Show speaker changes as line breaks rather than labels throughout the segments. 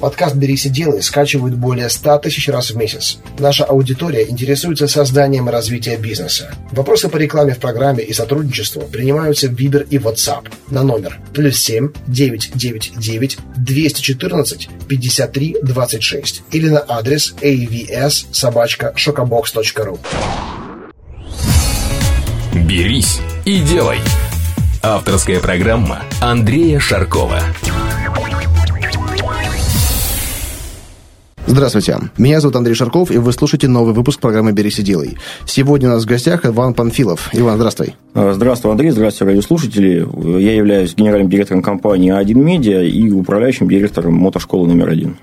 Подкаст «Берись и делай» скачивают более 100 тысяч раз в месяц. Наша аудитория интересуется созданием и развитием бизнеса. Вопросы по рекламе в программе и сотрудничеству принимаются в Viber и WhatsApp на номер плюс 7 999 214 53 26 или на адрес avs собачка шокобокс.ру.
«Берись и делай» Авторская программа Андрея Шаркова.
Здравствуйте, меня зовут Андрей Шарков, и вы слушаете новый выпуск программы «Берись и делай». Сегодня у нас в гостях Иван Панфилов. Иван, здравствуй.
А, здравствуй, Андрей, здравствуйте, радиослушатели. Я являюсь генеральным директором компании А1 Медиа и управляющим директором мотошколы номер один.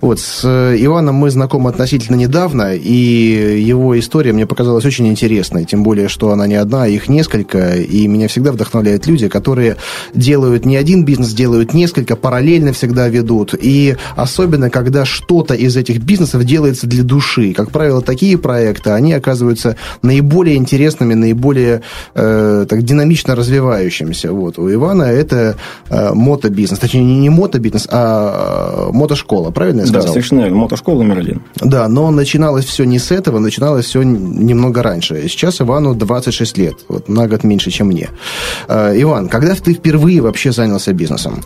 Вот, с э, Иваном мы знакомы относительно недавно, и его история мне показалась очень интересной, тем более, что она не одна, а их несколько, и меня всегда вдохновляют люди, которые делают не один бизнес, делают несколько, параллельно всегда ведут, и особенно, когда что-то из этих бизнесов делается для души. Как правило, такие проекты, они оказываются наиболее интересными, наиболее э, так, динамично развивающимися. Вот. У Ивана это э, мотобизнес, точнее, не, не мотобизнес, а э, мотошкола, правильно я сказал?
Да, совершенно верно, мотошкола номер один.
Да, но начиналось все не с этого, начиналось все немного раньше. Сейчас Ивану 26 лет, вот на год меньше, чем мне. Э, Иван, когда ты впервые вообще занялся бизнесом?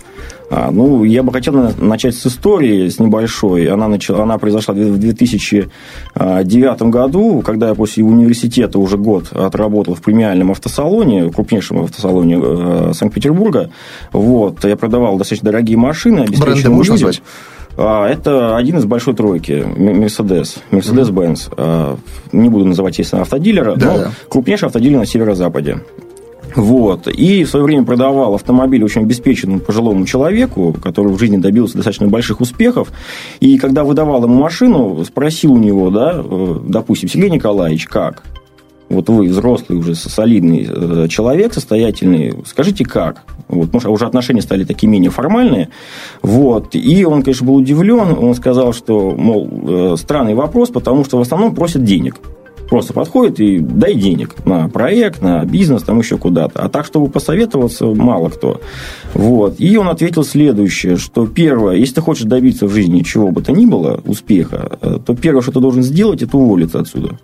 А, ну, я бы хотел начать с истории, с небольшой. Она, начала, она произошла в 2009 году, когда я после университета уже год отработал в премиальном автосалоне, крупнейшем автосалоне э, Санкт-Петербурга. Вот, я продавал достаточно дорогие машины.
Бренды можешь назвать?
А, это один из большой тройки, Mercedes, Mercedes-Benz. Mm-hmm. Не буду называть, естественно, автодилера, да, но да. крупнейший автодилер на северо-западе. Вот. И в свое время продавал автомобиль очень обеспеченному пожилому человеку, который в жизни добился достаточно больших успехов. И когда выдавал ему машину, спросил у него, да, э, допустим, Сергей Николаевич, как? Вот вы взрослый уже солидный э, человек, состоятельный, скажите как? Вот, может, уже отношения стали такие менее формальные. Вот. И он, конечно, был удивлен. Он сказал, что, мол, э, странный вопрос, потому что в основном просят денег. Просто подходит и дай денег на проект, на бизнес, там еще куда-то. А так, чтобы посоветоваться, мало кто. Вот. И он ответил следующее, что первое, если ты хочешь добиться в жизни чего бы то ни было, успеха, э, то первое, что ты должен сделать, это уволиться отсюда.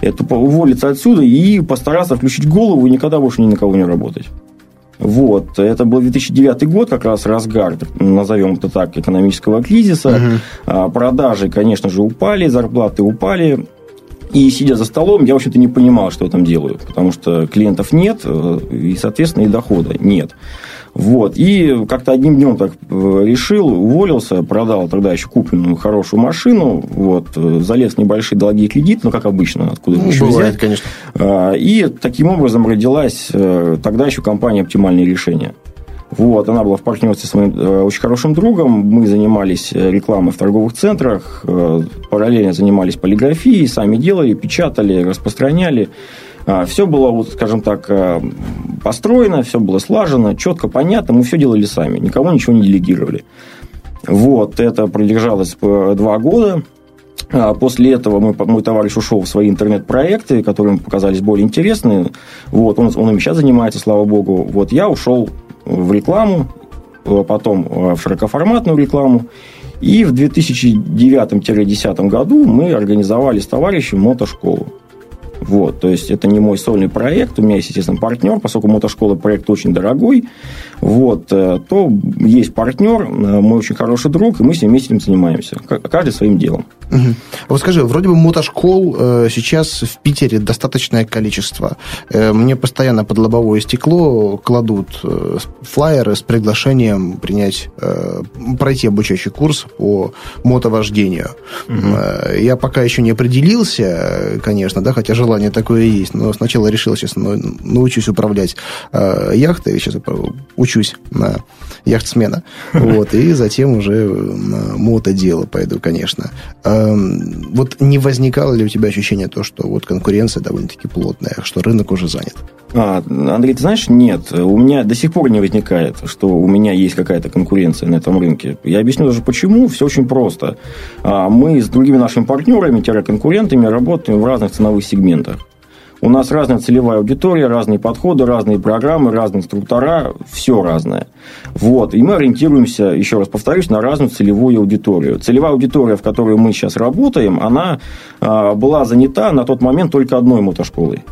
Это уволиться отсюда и постараться включить голову и никогда больше ни на кого не работать. Вот. Это был 2009 год, как раз разгар, назовем это так, экономического кризиса. Угу. Продажи, конечно же, упали, зарплаты упали. И сидя за столом, я, вообще-то, не понимал, что я там делаю, потому что клиентов нет, э, и, соответственно, и дохода нет. Вот. И как-то одним днем так э, решил, уволился, продал тогда еще купленную хорошую машину, вот, э, залез в небольшие долги кредит, ну, как обычно, откуда ну, бывает, взять. конечно. А, и таким образом родилась тогда еще компания «Оптимальные решения». Вот, она была в партнерстве с моим э, очень хорошим другом. Мы занимались э, рекламой в торговых центрах, э, параллельно занимались полиграфией, сами делали, печатали, распространяли. А, все было, скажем так, построено, все было слажено, четко, понятно. Мы все делали сами, никому ничего не делегировали. Вот, это продержалось два года. А, после этого мой, мой товарищ ушел в свои интернет-проекты, которые ему показались более интересные. Вот, он, он ими сейчас занимается, слава богу. Вот я ушел в рекламу, э, потом э, в широкоформатную рекламу. И в 2009-2010 году мы организовали с товарищем мотошколу. Вот, то есть это не мой сольный проект, у меня есть, естественно, партнер, поскольку мотошкола проект очень дорогой, вот, э, то есть партнер, мой очень хороший друг, и мы с ним вместе этим занимаемся, каждый своим делом.
Угу. Вот скажи, вроде бы мотошкол э, сейчас в Питере достаточное количество. Э, мне постоянно под лобовое стекло кладут э, флайеры с приглашением принять, э, пройти обучающий курс по мотовождению. Угу. Э, я пока еще не определился, конечно, да, хотя желание такое есть, но сначала решил сейчас научусь управлять э, яхтой, сейчас учусь на яхтсмена, вот, и затем уже на мотодело пойду, конечно. Э, вот не возникало ли у тебя ощущение то, что вот конкуренция довольно-таки плотная, что рынок уже занят?
А, Андрей, ты знаешь, нет. У меня до сих пор не возникает, что у меня есть какая-то конкуренция на этом рынке. Я объясню даже почему. Все очень просто. А, мы с другими нашими партнерами, конкурентами работаем в разных ценовых сегментах. У нас разная целевая аудитория, разные подходы, разные программы, разные инструктора, все разное. Вот. И мы ориентируемся, еще раз повторюсь, на разную целевую аудиторию. Целевая аудитория, в которой мы сейчас работаем, она а, была занята на тот момент только одной мотошколой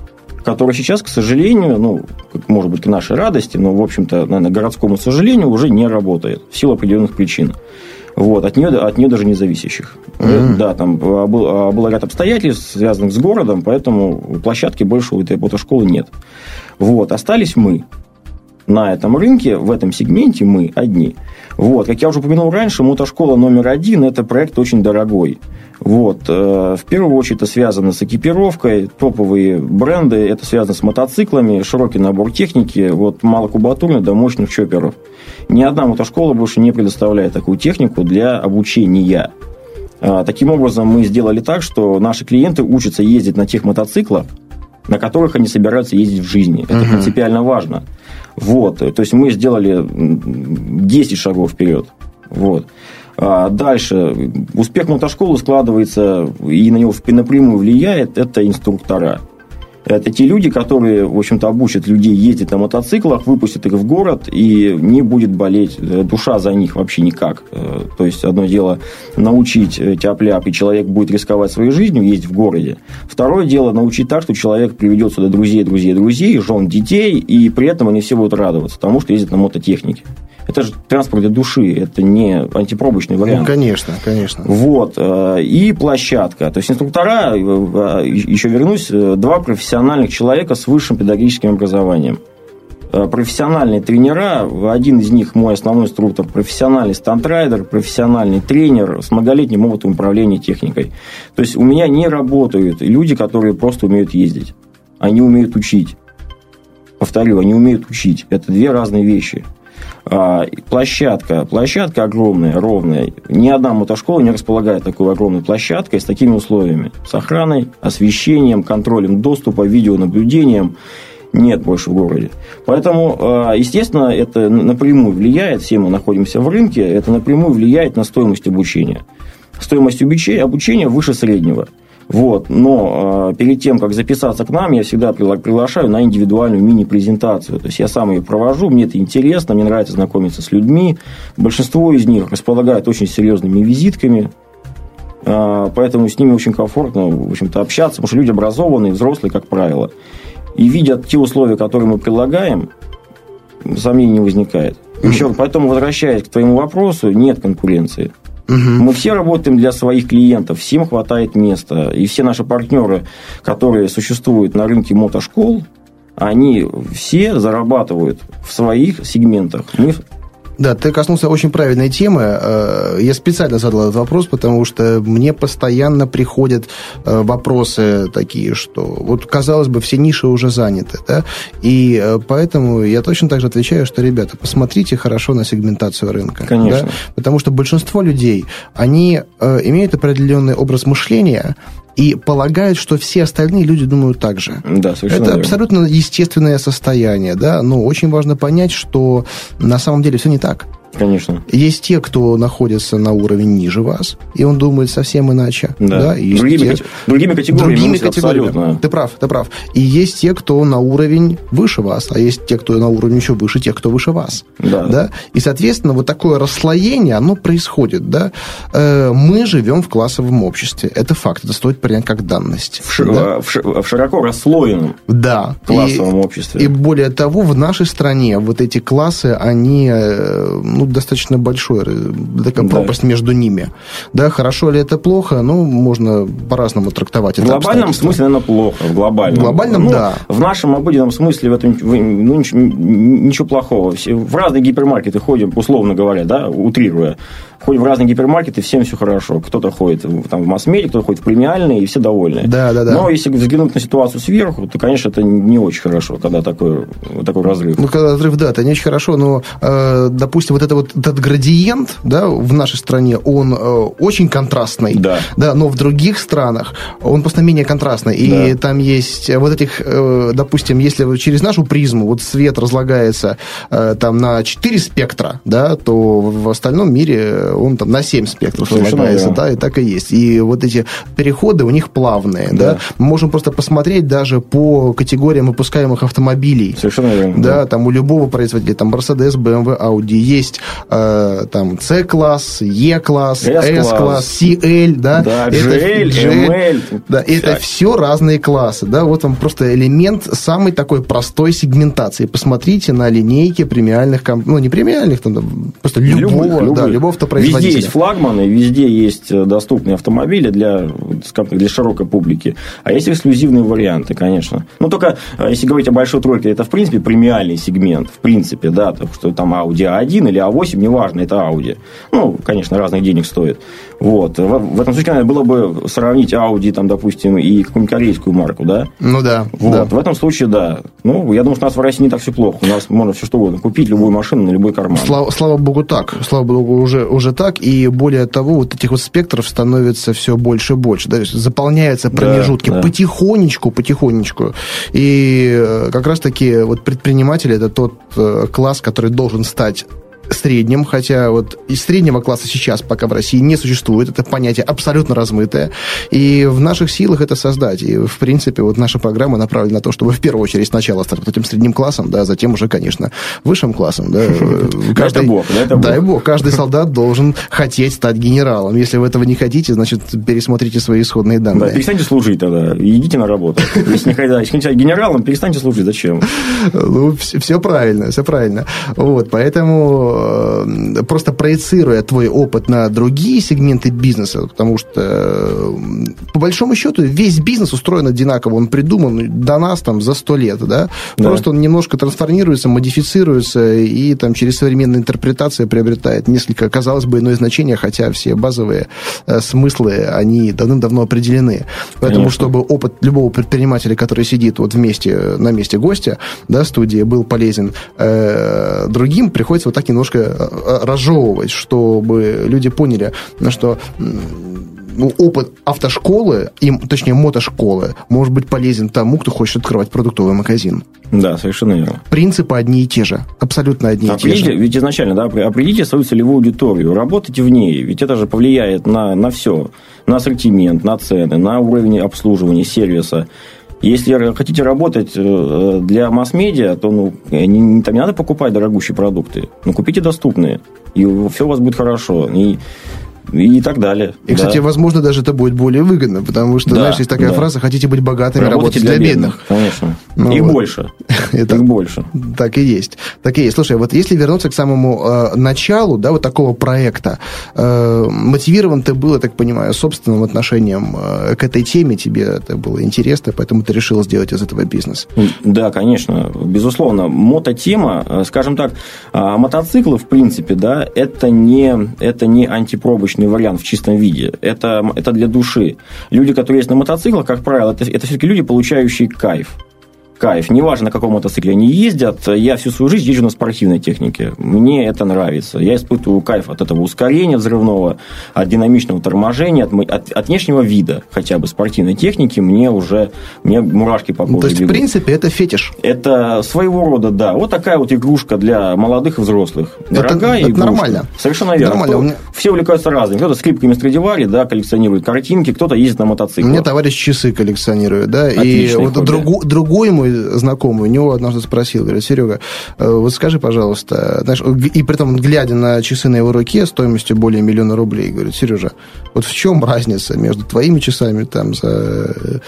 которая сейчас, к сожалению, ну, может быть, к нашей радости, но, в общем-то, наверное, городскому сожалению, уже не работает в силу определенных причин. Вот, от нее, от нее даже не зависящих. Mm-hmm. Да, там а, был, а, был ряд обстоятельств, связанных с городом, поэтому площадки больше у этой мотошколы нет. Вот, остались мы на этом рынке, в этом сегменте мы одни. Вот, как я уже упомянул раньше, мотошкола номер один – это проект очень дорогой. Вот. Э, в первую очередь это связано с экипировкой, топовые бренды, это связано с мотоциклами, широкий набор техники, вот малокубатурных до мощных чоперов. Ни одна мотошкола больше не предоставляет такую технику для обучения. А, таким образом, мы сделали так, что наши клиенты учатся ездить на тех мотоциклах, на которых они собираются ездить в жизни. Это угу. принципиально важно. Вот. То есть мы сделали 10 шагов вперед. Вот. А дальше. Успех мотошколы складывается и на него напрямую влияет это инструктора. Это те люди, которые, в общем-то, обучат людей ездить на мотоциклах, выпустят их в город, и не будет болеть э, душа за них вообще никак. Э, то есть, одно дело научить тяп-ляп, и человек будет рисковать своей жизнью, ездить в городе. Второе дело научить так, что человек приведет сюда друзей, друзей, друзей, жен, детей, и при этом они все будут радоваться тому, что ездят на мототехнике. Это же транспорт для души, это не антипробочный вариант. Ну,
конечно, конечно.
Вот. Э, и площадка. То есть, инструктора, э, э, еще вернусь, два профессиональных человека с высшим педагогическим образованием. Профессиональные тренера, один из них мой основной инструктор, профессиональный стандрайдер, профессиональный тренер с многолетним опытом управления техникой. То есть, у меня не работают люди, которые просто умеют ездить. Они умеют учить. Повторю, они умеют учить. Это две разные вещи. А, площадка. Площадка огромная, ровная. Ни одна мотошкола не располагает такой огромной площадкой с такими условиями. С охраной, освещением, контролем доступа, видеонаблюдением нет больше в городе. Поэтому, а, естественно, это напрямую влияет, все мы находимся в рынке, это напрямую влияет на стоимость обучения. Стоимость обучения выше среднего – вот. Но э, перед тем, как записаться к нам, я всегда приглашаю на индивидуальную мини-презентацию. То есть я сам ее провожу, мне это интересно, мне нравится знакомиться с людьми. Большинство из них располагают очень серьезными визитками, э, поэтому с ними очень комфортно в общем-то, общаться, потому что люди образованные, взрослые, как правило. И видят те условия, которые мы предлагаем, сомнений не возникает. Еще, поэтому, возвращаясь к твоему вопросу, нет конкуренции. Угу. Мы все работаем для своих клиентов, всем хватает места. И все наши партнеры, которые существуют на рынке мотошкол, они все зарабатывают в своих сегментах. Мы
да, ты коснулся очень правильной темы. Э, я специально задал этот вопрос, потому что мне постоянно приходят э, вопросы такие, что вот, казалось бы, все ниши уже заняты, да, и э, поэтому я точно так же отвечаю, что, ребята, посмотрите хорошо на сегментацию рынка.
Конечно. Да?
Потому что большинство людей, они имеют определенный образ мышления, и полагают, что все остальные люди думают так же.
Да, совершенно
Это верно. абсолютно естественное состояние, да, но очень важно понять, что на самом деле все не так.
Конечно.
Есть те, кто находится на уровне ниже вас, и он думает совсем иначе.
Да.
да?
И другими, те, другими категориями. Другими категориями. Абсолютно.
Ты прав, ты прав. И есть те, кто на уровень выше вас, а есть те, кто на уровень еще выше тех, кто выше вас.
Да.
да? И, соответственно, вот такое расслоение, оно происходит. Да? Э, мы живем в классовом обществе. Это факт. Это стоит принять как данность.
В, да? в, в широко расслоенном
да.
классовом и, обществе.
И более того, в нашей стране вот эти классы, они э, ну, достаточно большой, такая да. пропасть между ними. Да, хорошо ли это плохо, ну, можно по-разному трактовать.
В глобальном смысле, наверное, плохо. В глобальном.
В глобальном, ну, да.
В нашем обыденном смысле в этом ну, ничего, ничего плохого. В разные гипермаркеты ходим, условно говоря, да, утрируя ходим в разные гипермаркеты, всем все хорошо. Кто-то ходит там, в масс-медиа, кто-то ходит в премиальные, и все довольны.
Да, да, да.
Но если взглянуть на ситуацию сверху, то, конечно, это не очень хорошо, когда такой, такой разрыв.
Ну, когда разрыв, да, это не очень хорошо, но, э, допустим, вот, это вот этот градиент да, в нашей стране, он э, очень контрастный.
Да.
да. Но в других странах он просто менее контрастный. И да. там есть вот этих, э, допустим, если через нашу призму вот свет разлагается э, там на 4 спектра, да, то в остальном мире он там на 7 спектров разлагается, да, и так и есть. И вот эти переходы у них плавные, да. да. Мы можем просто посмотреть даже по категориям выпускаемых автомобилей.
Совершенно верно.
Да, да. там у любого производителя, там Mercedes, BMW, Audi, есть э, там C-класс, E-класс, S-класс, CL, да.
Да, GL, ML.
Да, это все разные классы, да, вот вам просто элемент самой такой простой сегментации. Посмотрите на линейки премиальных, ну, не премиальных, там, просто любого, любых, любых. Да, любого автопроизводителя.
Везде есть флагманы, везде есть э, доступные автомобили для, для широкой публики, а есть эксклюзивные варианты, конечно. Ну, только, э, если говорить о большой тройке, это, в принципе, премиальный сегмент, в принципе, да, так что там Audi A1 или A8, неважно, это Audi. Ну, конечно, разных денег стоит. Вот. В, в этом случае, наверное, было бы сравнить Audi, там, допустим, и какую-нибудь корейскую марку, да?
Ну, да.
Вот.
да.
В этом случае, да. Ну, я думаю, что у нас в России не так все плохо. У нас можно все что угодно купить, любую машину на любой карман.
Слава, слава богу, так. Слава богу, уже, уже так. И более того, вот этих вот спектров становится все больше и больше. Да? Заполняются промежутки да, да. потихонечку, потихонечку. И э, как раз-таки вот предприниматели – это тот э, класс, который должен стать среднем, хотя вот из среднего класса сейчас пока в России не существует, это понятие абсолютно размытое, и в наших силах это создать, и в принципе вот наша программа направлена на то, чтобы в первую очередь сначала стать этим средним классом, да, затем уже, конечно, высшим классом, да.
Каждый, это бог, это
бог. Дай бог, каждый солдат должен хотеть стать генералом. Если вы этого не хотите, значит, пересмотрите свои исходные данные.
Да, перестаньте служить тогда, идите на работу. Если не хотите генералом, перестаньте служить, зачем?
Ну, все правильно, все правильно. Вот, поэтому Э, просто проецируя твой опыт на другие сегменты бизнеса, потому что, э, по большому счету, весь бизнес устроен одинаково, он придуман до нас там за сто лет, да? да. Просто он немножко трансформируется, модифицируется и там через современную интерпретацию приобретает несколько, казалось бы, иное значение, хотя все базовые э, смыслы, они давным-давно определены. Поэтому, Конечно. чтобы опыт любого предпринимателя, который сидит вот вместе, на месте гостя, да, студии, был полезен э, другим, приходится вот так немножко немножко э, разжевывать, чтобы люди поняли, что ну, опыт автошколы, и, точнее, мотошколы, может быть полезен тому, кто хочет открывать продуктовый магазин.
Да, совершенно верно.
Принципы одни и те же. Абсолютно одни определите, и те же.
Ведь изначально, да, определите свою целевую аудиторию, работайте в ней, ведь это же повлияет на, на все. На ассортимент, на цены, на уровень обслуживания, сервиса. Если хотите работать э, для масс-медиа, то ну, не, там не надо покупать дорогущие продукты. Ну, купите доступные, и все у вас будет хорошо. И и так далее.
И, да. кстати, возможно, даже это будет более выгодно, потому что, да, знаешь, есть такая да. фраза, хотите быть богатыми, работать для, для бедных. бедных.
Конечно. Ну, Их вот. больше.
Это, Их больше. Так и есть. Так и есть. Слушай, вот если вернуться к самому э, началу, да, вот такого проекта, э, мотивирован ты был, я так понимаю, собственным отношением э, к этой теме, тебе это было интересно, поэтому ты решил сделать из этого бизнес.
Да, конечно, безусловно. Мототема, э, скажем так, а, мотоциклы, в принципе, да, это не, это не антипробочный научный вариант в чистом виде. Это, это для души. Люди, которые есть на мотоциклах, как правило, это, это все-таки люди, получающие кайф кайф. Неважно, на каком мотоцикле они ездят, я всю свою жизнь езжу на спортивной технике. Мне это нравится. Я испытываю кайф от этого ускорения взрывного, от динамичного торможения, от, от, от внешнего вида хотя бы спортивной техники. Мне уже мне мурашки по коже
То есть, бегут. в принципе, это фетиш?
Это своего рода, да. Вот такая вот игрушка для молодых и взрослых.
Дорогая это, это нормально.
Совершенно верно. Нормально. Меня... Все увлекаются разными. Кто-то с клипками Страдивари, да, коллекционирует картинки, кто-то ездит на мотоцикле.
Мне товарищ часы коллекционирует, да. Отличный и вот другу, другой мой знакомый, у него однажды спросил, говорит, Серега, э, вот скажи, пожалуйста, знаешь, и при этом, глядя на часы на его руке стоимостью более миллиона рублей, говорит, Сережа, вот в чем разница между твоими часами там за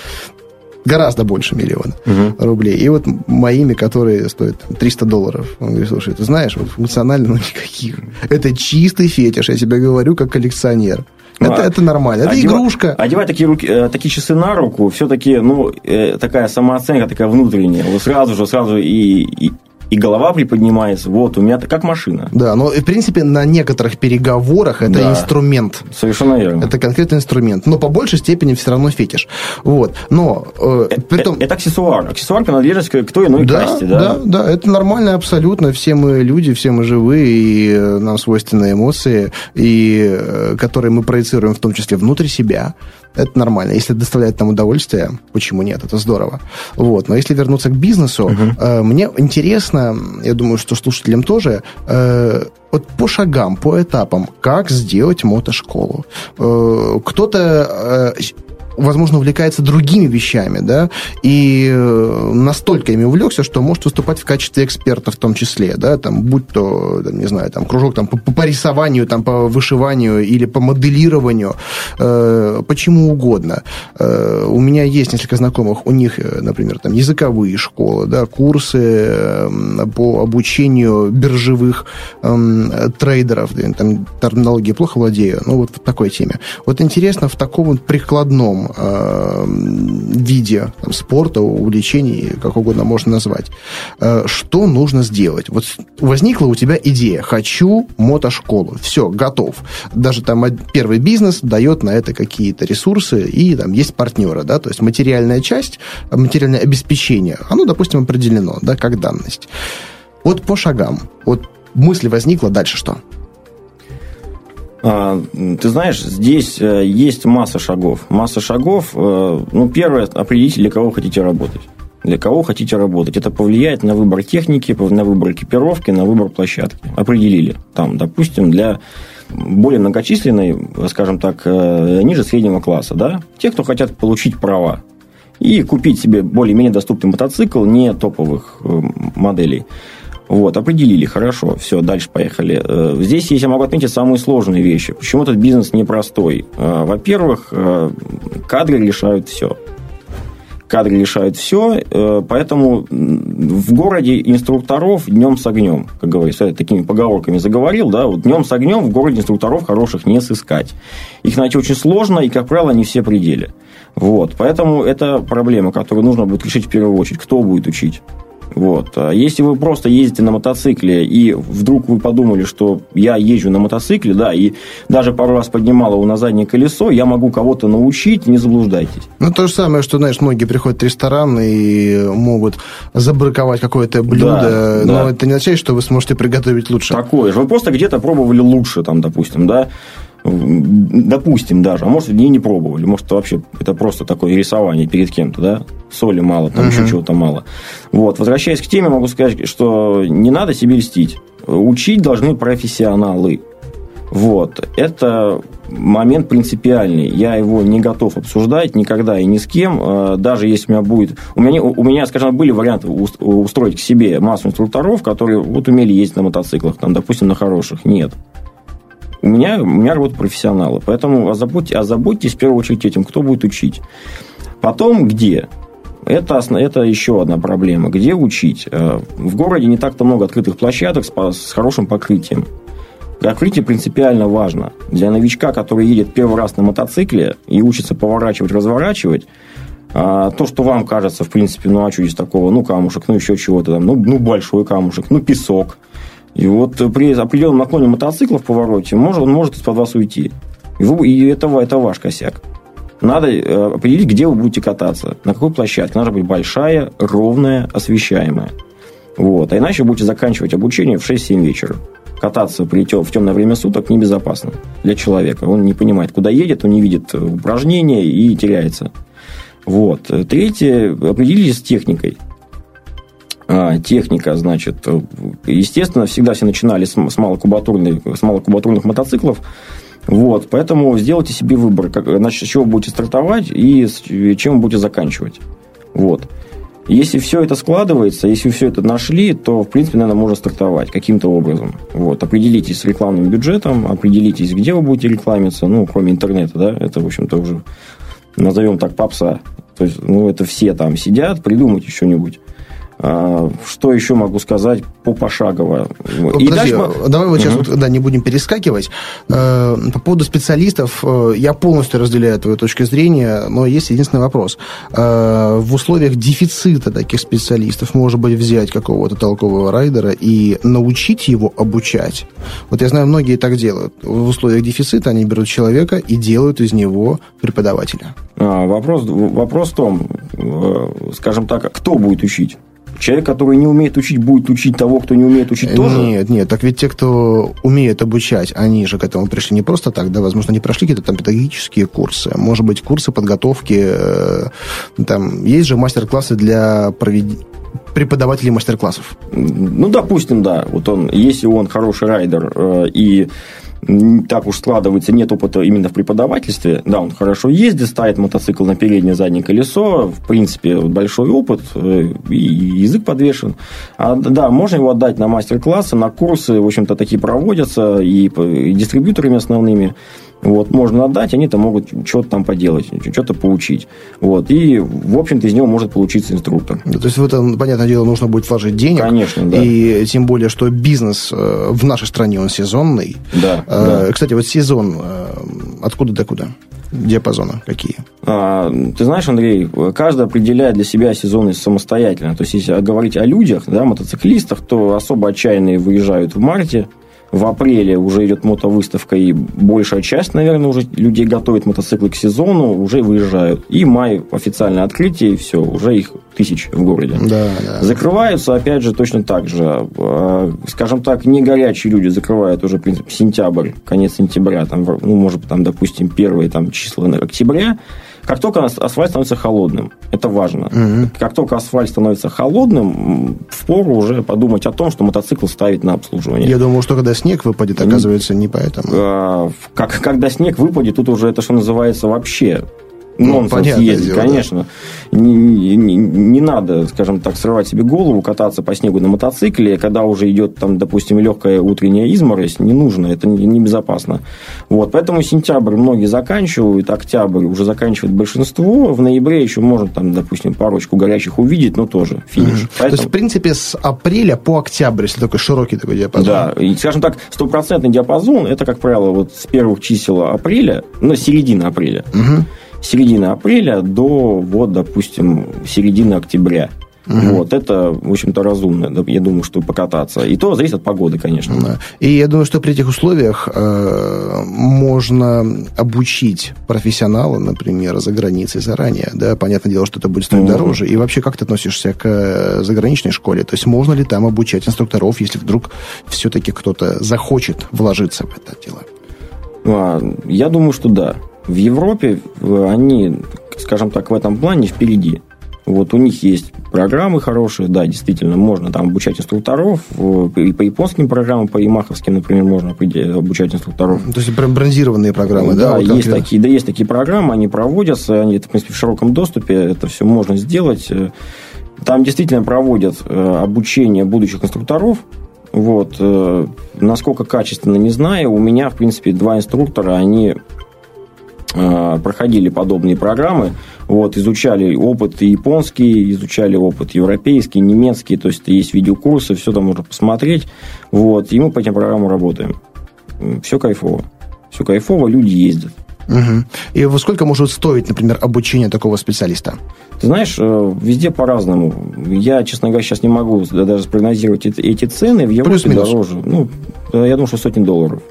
гораздо больше миллиона угу. рублей. И вот моими, которые стоят 300 долларов. Он говорит, слушай, ты знаешь, вот функционально ну, никаких. Это чистый фетиш, я тебе говорю, как коллекционер. Ну, это, а, это нормально. Это одевать, игрушка.
Одевать такие, руки, э, такие часы на руку, все-таки, ну, э, такая самооценка, такая внутренняя. Вот сразу же, сразу и, и, и голова приподнимается. Вот, у меня как машина.
Да, но, в принципе, на некоторых переговорах это да, инструмент.
Совершенно верно.
Это конкретный инструмент. Но по большей степени все равно фетиш. Вот. Но...
Э, э при том... это, это аксессуар. Аксессуар принадлежит к той иной да, касте. Да,
да, да. Это нормально абсолютно. Все мы люди, все мы живые, и э, нам свойственны эмоции, и, э, которые мы проецируем в том числе внутрь себя. Это нормально. Если доставляет нам удовольствие, почему нет? Это здорово. Вот. Но если вернуться к бизнесу, угу. э, мне интересно, я думаю, что слушателям тоже, э, вот по шагам, по этапам, как сделать мотошколу. Э, кто-то э, возможно, увлекается другими вещами, да, и э, настолько ими увлекся, что может выступать в качестве эксперта в том числе, да, там, будь то, там, не знаю, там, кружок там, по, по рисованию, там, по вышиванию или по моделированию, э, почему угодно. Э, у меня есть несколько знакомых, у них, э, например, там, языковые школы, да, курсы э, по обучению биржевых э, трейдеров, там, терминологии плохо владею, ну, вот в такой теме. Вот интересно в таком вот прикладном э, виде там, спорта, увлечений, как угодно можно назвать. Э, что нужно сделать? Вот возникла у тебя идея, хочу мотошколу, все, готов. Даже там первый бизнес дает на это какие-то ресурсы, и там есть партнеры, да, то есть материальная часть, материальное обеспечение, оно, допустим, определено, да, как данность. Вот по шагам, вот мысль возникла, дальше что?
А, ты знаешь, здесь э, есть масса шагов. Масса шагов. Э, ну, первое, определите, для кого хотите работать. Для кого хотите работать. Это повлияет на выбор техники, на выбор экипировки, на выбор площадки. Определили. Там, допустим, для более многочисленной, скажем так, э, ниже среднего класса, да, те, кто хотят получить права и купить себе более-менее доступный мотоцикл не топовых моделей. Вот, определили, хорошо, все, дальше поехали. Э, здесь, если я могу отметить, самые сложные вещи. Почему этот бизнес непростой? Э, во-первых, э, кадры решают все. Кадры решают все, поэтому в городе инструкторов днем с огнем, как говорится, я такими поговорками заговорил, да, вот днем с огнем в городе инструкторов хороших не сыскать. Их найти очень сложно, и, как правило, не все пределы. Вот, поэтому это проблема, которую нужно будет решить в первую очередь. Кто будет учить? Вот. А если вы просто ездите на мотоцикле, и вдруг вы подумали, что я езжу на мотоцикле, да, и даже пару раз поднимал его на заднее колесо, я могу кого-то научить, не заблуждайтесь.
Ну, то же самое, что, знаешь, многие приходят в ресторан и могут забраковать какое-то блюдо, да, но да. это не означает, что вы сможете приготовить лучше.
Такое же. Вы просто где-то пробовали лучше, там, допустим, да, допустим даже, а может, и не пробовали, может, вообще это просто такое рисование перед кем-то, да, соли мало, там uh-huh. еще чего-то мало. Вот, возвращаясь к теме, могу сказать, что не надо себе льстить. Учить должны профессионалы. Вот, это момент принципиальный. Я его не готов обсуждать никогда и ни с кем. А, даже если у меня будет... У меня, у меня скажем, были варианты устроить к себе массу инструкторов, которые вот умели ездить на мотоциклах, там, допустим, на хороших. Нет. У меня, у меня работают профессионалы. Поэтому озаботьтесь, озаботьтесь в первую очередь этим, кто будет учить. Потом где? Это, это еще одна проблема. Где учить? Э, в городе не так-то много открытых площадок с, с хорошим покрытием. Покрытие принципиально важно. Для новичка, который едет первый раз на мотоцикле и учится поворачивать, разворачивать, а то, что вам кажется, в принципе, ну, а что здесь такого, ну, камушек, ну, еще чего-то там, ну, ну большой камушек, ну, песок, и вот при определенном наклоне мотоцикла в повороте может, он может из-под вас уйти. И, вы, и это, это ваш косяк. Надо э, определить, где вы будете кататься, на какой площадке. Надо быть большая, ровная, освещаемая. Вот. А иначе будете заканчивать обучение в 6-7 вечера. Кататься при тем, в темное время суток небезопасно для человека. Он не понимает, куда едет, он не видит упражнения и теряется. Вот. Третье, определились с техникой. А, техника, значит, естественно, всегда все начинали с, с, малокубатурных, с малокубатурных мотоциклов. Вот, поэтому сделайте себе выбор, как, значит, с чего будете стартовать и с, чем будете заканчивать. Вот. Если все это складывается, если все это нашли, то, в принципе, наверное, можно стартовать каким-то образом. Вот. Определитесь с рекламным бюджетом, определитесь, где вы будете рекламиться, ну, кроме интернета, да, это, в общем-то, уже назовем так попса. То есть, ну, это все там сидят, придумайте что-нибудь. А, что еще могу сказать по пошагово?
Подожди, и дальше... давай вот сейчас угу. вот, да, не будем перескакивать. Э, по поводу специалистов, э, я полностью разделяю твою точку зрения, но есть единственный вопрос. Э, в условиях дефицита таких специалистов, может быть, взять какого-то толкового райдера и научить его обучать? Вот я знаю, многие так делают. В условиях дефицита они берут человека и делают из него преподавателя.
А, вопрос, вопрос в том, скажем так, кто будет учить? Человек, который не умеет учить, будет учить того, кто не умеет учить тоже?
Нет, нет. Так ведь те, кто умеет обучать, они же к этому пришли не просто так, да, возможно, они прошли какие-то там педагогические курсы, может быть, курсы подготовки, э, там, есть же мастер-классы для проведения преподавателей мастер-классов.
Ну, допустим, да. Вот он, если он хороший райдер э, и так уж складывается, нет опыта именно в преподавательстве. Да, он хорошо ездит, ставит мотоцикл на переднее заднее колесо. В принципе, большой опыт, э, и язык подвешен. А, да, можно его отдать на мастер-классы, на курсы. В общем-то, такие проводятся и, и дистрибьюторами основными. Вот, можно отдать, они-то могут что-то там поделать, что-то поучить. Вот, и, в общем-то, из него может получиться инструктор.
Да, то есть в это, понятное дело, нужно будет вложить денег.
Конечно, да.
И тем более, что бизнес э, в нашей стране, он сезонный.
Да, э,
да. Кстати, вот сезон э, откуда до куда? диапазона какие?
А, ты знаешь, Андрей, каждый определяет для себя сезонность самостоятельно. То есть, если говорить о людях, да, мотоциклистах, то особо отчаянные выезжают в марте, в апреле уже идет мотовыставка, и большая часть, наверное, уже людей готовит мотоциклы к сезону, уже выезжают. И май официальное открытие, и все, уже их тысяч в городе.
Да, да.
Закрываются, опять же, точно так же. А, скажем так, не горячие люди закрывают уже, в принципе, сентябрь, конец сентября, там, ну, может, там, допустим, первые там, числа октября, как только асфальт становится холодным, это важно. Угу. Как только асфальт становится холодным, впору уже подумать о том, что мотоцикл ставить на обслуживание.
Я думал, что когда снег выпадет, оказывается, не поэтому.
А, как, когда снег выпадет, тут уже это, что называется, вообще нонсенс ну, ездить, дело, конечно. Да. Не, не, не надо, скажем так, срывать себе голову, кататься по снегу на мотоцикле, когда уже идет, там, допустим, легкая утренняя изморозь, не нужно, это небезопасно. Вот, поэтому сентябрь многие заканчивают, октябрь уже заканчивает большинство, в ноябре еще можно, там, допустим, парочку горячих увидеть, но тоже финиш. Mm-hmm.
Поэтому... То есть, в принципе, с апреля по октябрь, если такой широкий такой диапазон.
Да, и, скажем так, стопроцентный диапазон, это, как правило, вот с первых чисел апреля, ну, середины апреля. Mm-hmm середины апреля до, вот, допустим, середины октября. Угу. Вот, это, в общем-то, разумно, я думаю, что покататься. И то зависит от погоды, конечно. Да.
И я думаю, что при этих условиях э, можно обучить профессионала, например, за границей заранее. Да? Понятное дело, что это будет стоить угу. дороже. И вообще, как ты относишься к э, заграничной школе? То есть, можно ли там обучать инструкторов, если вдруг все-таки кто-то захочет вложиться в это дело?
А, я думаю, что да. В Европе э, они, скажем так, в этом плане впереди. Вот у них есть программы хорошие, да, действительно, можно там обучать инструкторов, и по японским программам, по ямаховским, например, можно обучать инструкторов.
То есть бронзированные программы,
да? Да, вот есть, такие, да есть такие программы, они проводятся, они, это, в принципе, в широком доступе, это все можно сделать. Там действительно проводят э, обучение будущих инструкторов, вот. Э, насколько качественно, не знаю. У меня, в принципе, два инструктора, они Э, проходили подобные программы, вот, изучали опыт японский, изучали опыт европейский, немецкий, то есть есть видеокурсы, все там можно посмотреть, вот, и мы по этим программам работаем. Все кайфово. Все кайфово, люди ездят.
Угу. И во сколько может стоить, например, обучение такого специалиста?
Ты знаешь, э, везде по-разному. Я, честно говоря, сейчас не могу даже спрогнозировать эти, цены. В Европе дороже. Ну, я думаю, что сотни долларов.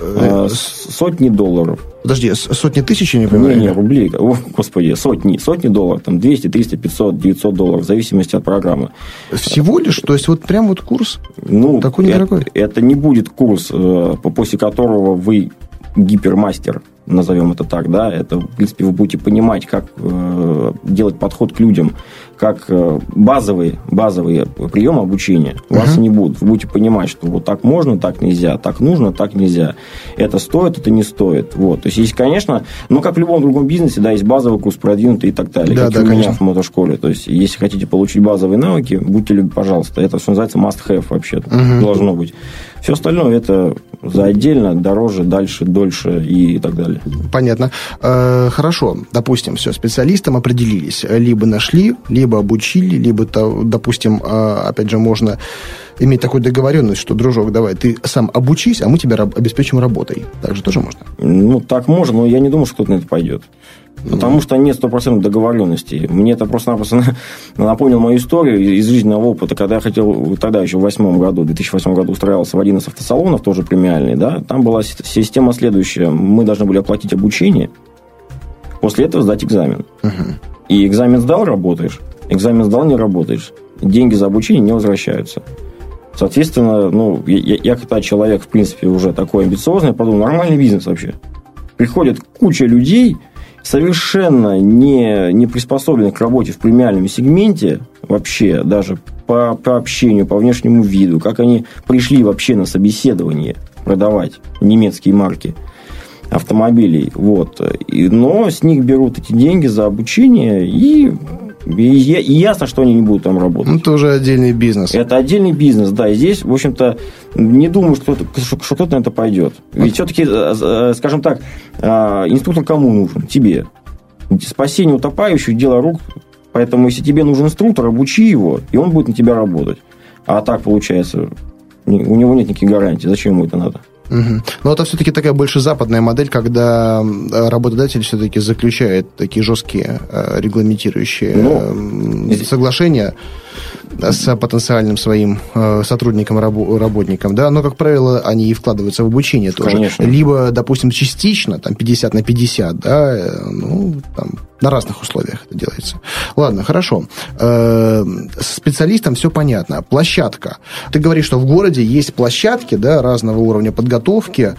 Э, сотни долларов.
Подожди, сотни тысяч, я не понимаю?
Не, не, рублей. О, господи, сотни. Сотни долларов. Там 200, 300, 500, 900 долларов. В зависимости от программы.
Всего лишь? То есть, вот прям вот курс
ну, такой недорогой? Это, это не будет курс, э, после которого вы гипермастер назовем это так, да, это, в принципе, вы будете понимать, как э, делать подход к людям, как э, базовые, базовые приемы обучения у вас uh-huh. не будут. Вы будете понимать, что вот так можно, так нельзя, так нужно, так нельзя. Это стоит, это не стоит. Вот. То есть, есть, конечно, ну, как в любом другом бизнесе, да, есть базовый курс, продвинутый и так далее. Да, как да, у конечно. меня в мотошколе. То есть, если хотите получить базовые навыки, будьте любезны, пожалуйста. Это все называется must-have вообще. Uh-huh. Должно быть. Все остальное это за отдельно, дороже, дальше, дольше и так далее.
Понятно. Э, хорошо, допустим, все, специалистам определились. Либо нашли, либо обучили, либо, допустим, э, опять же, можно иметь такую договоренность, что, дружок, давай, ты сам обучись, а мы тебя обеспечим работой. Так же тоже можно?
Ну, так можно, но я не думаю, что кто-то на это пойдет. Потому что нет стопроцентной договоренности. Мне это просто-напросто напомнил мою историю из жизненного опыта, когда я хотел, тогда еще в 2008 году, в 2008 году устраивался в один из автосалонов, тоже премиальный, да, там была система следующая. Мы должны были оплатить обучение, после этого сдать экзамен. Угу. И экзамен сдал, работаешь. Экзамен сдал, не работаешь. деньги за обучение не возвращаются. Соответственно, ну, я, я когда человек, в принципе, уже такой амбициозный, подумал, нормальный бизнес вообще. Приходит куча людей, совершенно не, не приспособленных к работе в премиальном сегменте, вообще, даже по, по общению, по внешнему виду, как они пришли вообще на собеседование продавать немецкие марки автомобилей. Вот. И, но с них берут эти деньги за обучение и и, ясно, что они не будут там работать. Ну,
это уже отдельный бизнес.
Это отдельный бизнес, да. И здесь, в общем-то, не думаю, что кто-то, что кто-то на это пойдет. Ведь все-таки, э, э, скажем так, э, инструктор кому нужен? Тебе. Спасение утопающих – дело рук. Поэтому, если тебе нужен инструктор, обучи его, и он будет на тебя работать. А так, получается, у него нет никаких гарантий. Зачем ему это надо?
Угу. Но это все-таки такая больше западная модель, когда работодатель все-таки заключает такие жесткие регламентирующие ну, соглашения с потенциальным своим э, сотрудником, работником, да, но, как правило, они и вкладываются в обучение тоже.
Конечно.
Либо, допустим, частично, там, 50 на 50, да, э, ну, там, на разных условиях это делается. Ладно, хорошо. Э, с специалистом все понятно. Площадка. Ты говоришь, что в городе есть площадки, да, разного уровня подготовки.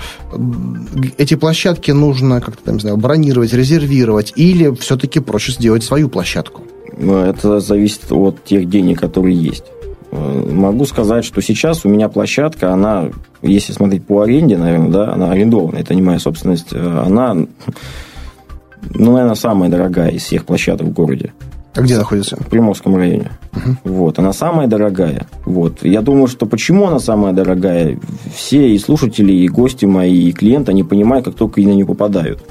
Эти площадки нужно как-то, там, не знаю, бронировать, резервировать, или все-таки проще сделать свою площадку?
Э, это зависит от тех денег, которые есть. Э, могу сказать, что сейчас у меня площадка, она, если смотреть по аренде, наверное, да, она арендованная, это не моя собственность, э, она, ну, наверное, самая дорогая из всех площадок в городе.
А где находится?
В Приморском районе. Угу. Вот, она самая дорогая. Вот. Я думаю, что почему она самая дорогая, все и слушатели, и гости мои, и клиенты, они понимают, как только на нее попадают.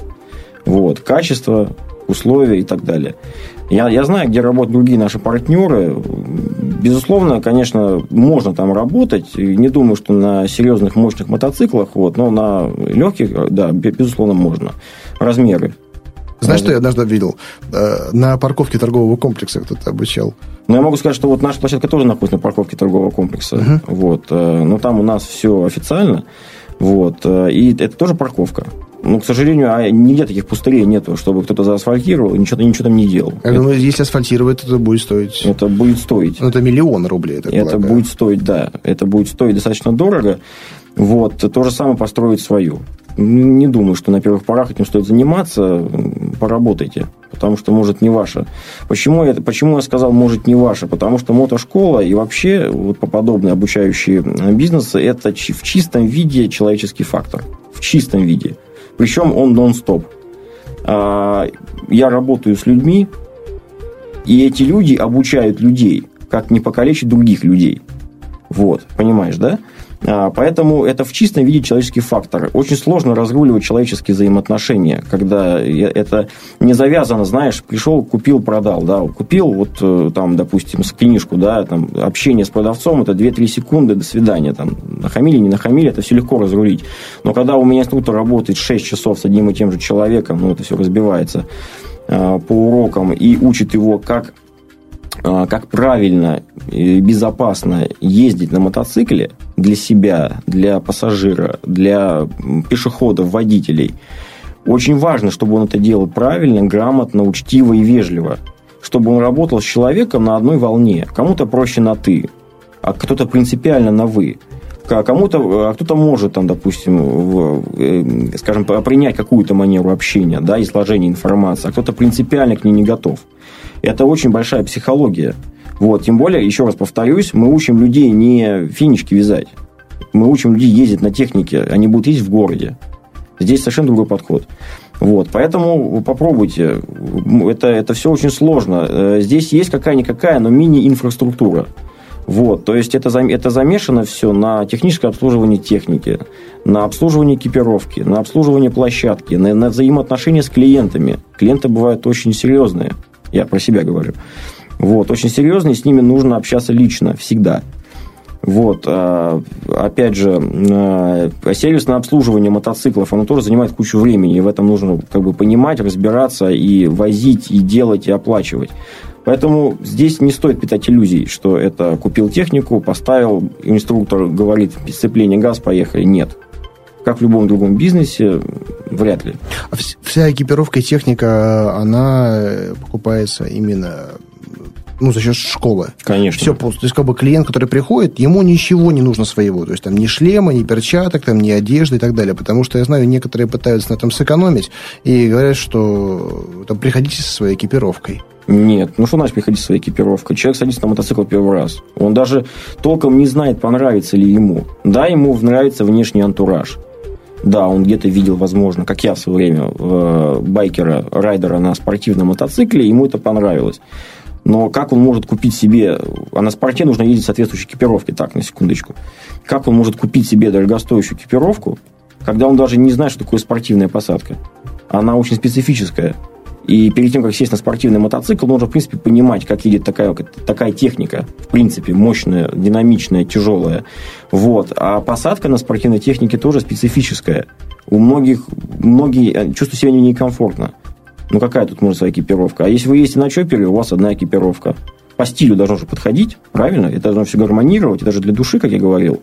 Вот. Качество, условия и так далее. Я, я знаю, где работают другие наши партнеры. Безусловно, конечно, можно там работать. Не думаю, что на серьезных мощных мотоциклах, вот, но на легких, да, безусловно, можно. Размеры.
Знаешь, что я однажды видел? Э, на парковке торгового комплекса кто-то обучал.
Ну, я могу сказать, что вот наша площадка тоже находится на парковке торгового комплекса. Uh-huh. Вот. Э, но там у нас все официально. Вот. Э, и это тоже парковка. Ну, к сожалению, а нигде таких пустырей нету, чтобы кто-то заасфальтировал и ничего, ничего там не делал.
Я это, думаю, если асфальтировать, это будет стоить...
Это будет стоить.
Ну, это миллион рублей,
Это полагаю. будет стоить, да. Это будет стоить достаточно дорого. Вот. То же самое построить свою. Не думаю, что на первых порах этим стоит заниматься. Поработайте. Потому что, может, не ваше. Почему я, почему я сказал, может, не ваше? Потому что мотошкола и вообще вот подобные обучающие бизнесы – это в чистом виде человеческий фактор. В чистом виде. Причем он нон-стоп. А, я работаю с людьми, и эти люди обучают людей, как не покалечить других людей. Вот, понимаешь, да? А, поэтому это в чистом виде человеческий фактор. Очень сложно разруливать человеческие взаимоотношения, когда это не завязано, знаешь, пришел, купил, продал, да, купил, вот э, там, допустим, книжку, да, там, общение с продавцом, это 2-3 секунды, до свидания, там, нахамили, не нахамили, это все легко разрулить. Но когда у меня инструктор работает 6 часов с одним и тем же человеком, ну, это все разбивается а, по урокам и учит его, как как правильно и безопасно ездить на мотоцикле для себя, для пассажира, для пешеходов, водителей. Очень важно, чтобы он это делал правильно, грамотно, учтиво и вежливо. Чтобы он работал с человеком на одной волне. Кому-то проще на «ты», а кто-то принципиально на «вы». Кому-то, а кто-то может, там, допустим, э, скажем, принять какую-то манеру общения, да, изложения информации, а кто-то принципиально к ней не готов. Это очень большая психология. Вот, тем более, еще раз повторюсь, мы учим людей не финички вязать. Мы учим людей ездить на технике, они будут ездить в городе. Здесь совершенно другой подход. Вот, поэтому попробуйте. Это, это все очень сложно. Э, здесь есть какая-никакая, но мини-инфраструктура. Вот, то есть это, это замешано все на техническое обслуживание техники, на обслуживание экипировки, на обслуживание площадки, на, на взаимоотношения с клиентами. Клиенты бывают очень серьезные. Я про себя говорю. Вот, очень серьезные, с ними нужно общаться лично, всегда. Вот, а, опять же, а, сервисное обслуживание мотоциклов, оно тоже занимает кучу времени, и в этом нужно как бы понимать, разбираться и возить, и делать, и оплачивать. Поэтому здесь не стоит питать иллюзий, что это купил технику, поставил, инструктор говорит, сцепление газ, поехали. Нет как в любом другом бизнесе, вряд ли.
А вся экипировка и техника, она покупается именно ну, за счет школы.
Конечно.
Все просто. То есть, как бы клиент, который приходит, ему ничего не нужно своего. То есть, там ни шлема, ни перчаток, там, ни одежды и так далее. Потому что я знаю, некоторые пытаются на этом сэкономить и говорят, что там, приходите со своей экипировкой.
Нет, ну что значит приходить своей экипировкой? Человек садится на мотоцикл первый раз. Он даже толком не знает, понравится ли ему. Да, ему нравится внешний антураж. Да, он где-то видел, возможно, как я в свое время, э, байкера, райдера на спортивном мотоцикле, ему это понравилось. Но как он может купить себе... А на спорте нужно ездить соответствующей экипировке, так, на секундочку. Как он может купить себе дорогостоящую экипировку, когда он даже не знает, что такое спортивная посадка? Она очень специфическая. И перед тем, как сесть на спортивный мотоцикл, нужно, в принципе, понимать, как едет такая, такая техника. В принципе, мощная, динамичная, тяжелая. Вот. А посадка на спортивной технике тоже специфическая. У многих, многие э, чувствуют себя некомфортно. Ну, какая тут может своя экипировка? А если вы ездите на чопере, у вас одна экипировка по стилю должно же подходить, правильно? Это должно все гармонировать, это же для души, как я говорил.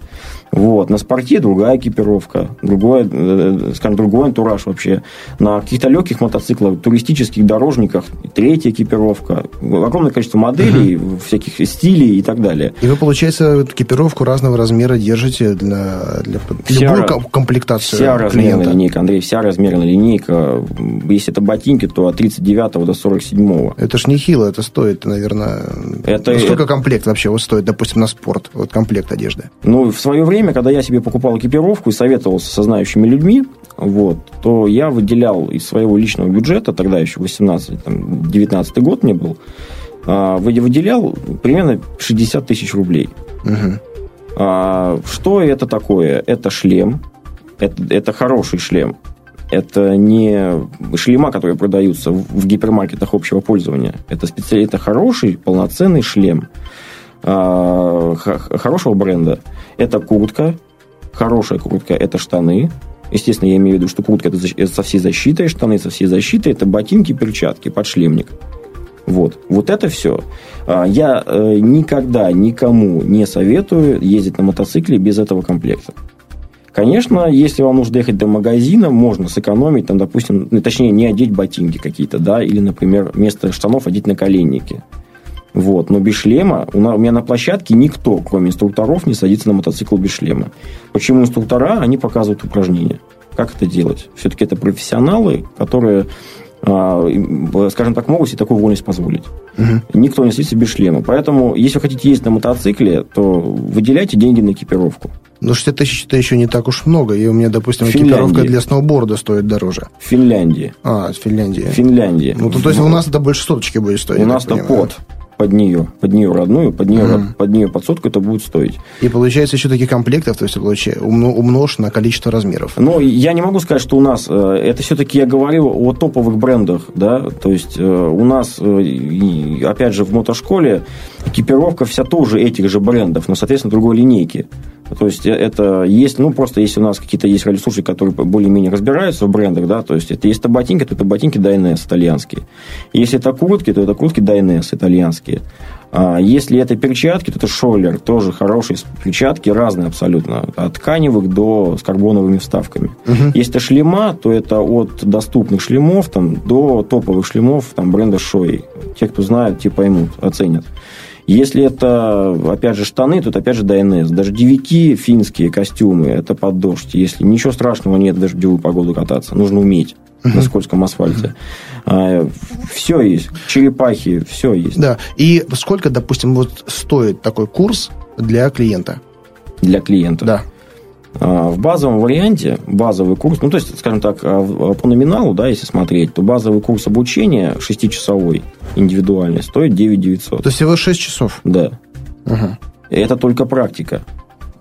Вот. На спорте другая экипировка, другой, э, скажем, другой антураж вообще. На каких-то легких мотоциклах, туристических дорожниках третья экипировка. Огромное количество моделей, угу. всяких стилей и так далее.
И вы, получается, экипировку разного размера держите для, для
вся, любую комплектацию Вся размерная линейка, Андрей, вся размерная линейка. Если это ботинки, то от 39 до 47.
Это ж нехило, это стоит, наверное... Это, ну, сколько это... комплект вообще вот стоит, допустим, на спорт, вот комплект одежды?
Ну, в свое время время, когда я себе покупал экипировку и советовался со знающими людьми, вот, то я выделял из своего личного бюджета, тогда еще 18, там, 19 год мне был, а, выделял примерно 60 тысяч рублей. Угу. Что это такое? Это шлем, это, это хороший шлем. Это не шлема, которые продаются в гипермаркетах общего пользования. Это, специ... это хороший, полноценный шлем хорошего бренда. Это куртка, хорошая куртка, это штаны. Естественно, я имею в виду, что куртка это со всей защитой, штаны со всей защитой, это ботинки, перчатки, подшлемник. Вот. Вот это все. А, я э, никогда никому не советую ездить на мотоцикле без этого комплекта. Конечно, если вам нужно доехать до магазина, можно сэкономить, там, допустим, ну, точнее, не одеть ботинки какие-то, да, или, например, вместо штанов одеть наколенники. Вот. Но без шлема у, меня на площадке никто, кроме инструкторов, не садится на мотоцикл без шлема. Почему инструктора? Они показывают упражнения. Как это делать? Все-таки это профессионалы, которые а, скажем так, могут себе такую вольность позволить. Угу. Никто не садится без шлема. Поэтому, если вы хотите ездить на мотоцикле, то выделяйте деньги на экипировку.
Но 60 тысяч это еще не так уж много. И у меня, допустим, Финляндии. экипировка для сноуборда стоит дороже.
В Финляндии.
А, в Финляндии.
В Финляндии.
Ну, то, то есть, у нас это больше соточки будет стоить.
У нас-то под под нее, под нее родную, под нее, mm. под нее под сотку это будет стоить.
И получается еще таких комплектов, то есть умножь на количество размеров.
Ну, я не могу сказать, что у нас, э, это все-таки я говорил о топовых брендах, да, то есть э, у нас, э, опять же, в мотошколе экипировка вся тоже этих же брендов, но, соответственно, другой линейки. То есть это есть, ну, просто если у нас какие-то есть радиослушатели, которые более-менее разбираются в брендах, да, то есть это если это ботинки, то это ботинки Dyness итальянские. Если это куртки, то это куртки Dyness итальянские. А если это перчатки, то это Шоллер, тоже хорошие перчатки, разные абсолютно, от тканевых до с карбоновыми вставками. Угу. Если это шлема, то это от доступных шлемов там, до топовых шлемов там, бренда Шои. Те, кто знает, те поймут, оценят. Если это, опять же, штаны, то это, опять же, ДНС. Даже девики финские костюмы, это под дождь. Если ничего страшного нет даже в дождевую погоду кататься, нужно уметь на скользком асфальте. А, все есть. Черепахи, все есть.
Да. И сколько, допустим, вот стоит такой курс для клиента?
Для клиента?
Да.
А, в базовом варианте базовый курс, ну, то есть, скажем так, а, по номиналу, да, если смотреть, то базовый курс обучения 6-часовой индивидуальный стоит 9 900.
То есть, всего 6 часов?
Да. Ага. Это только практика.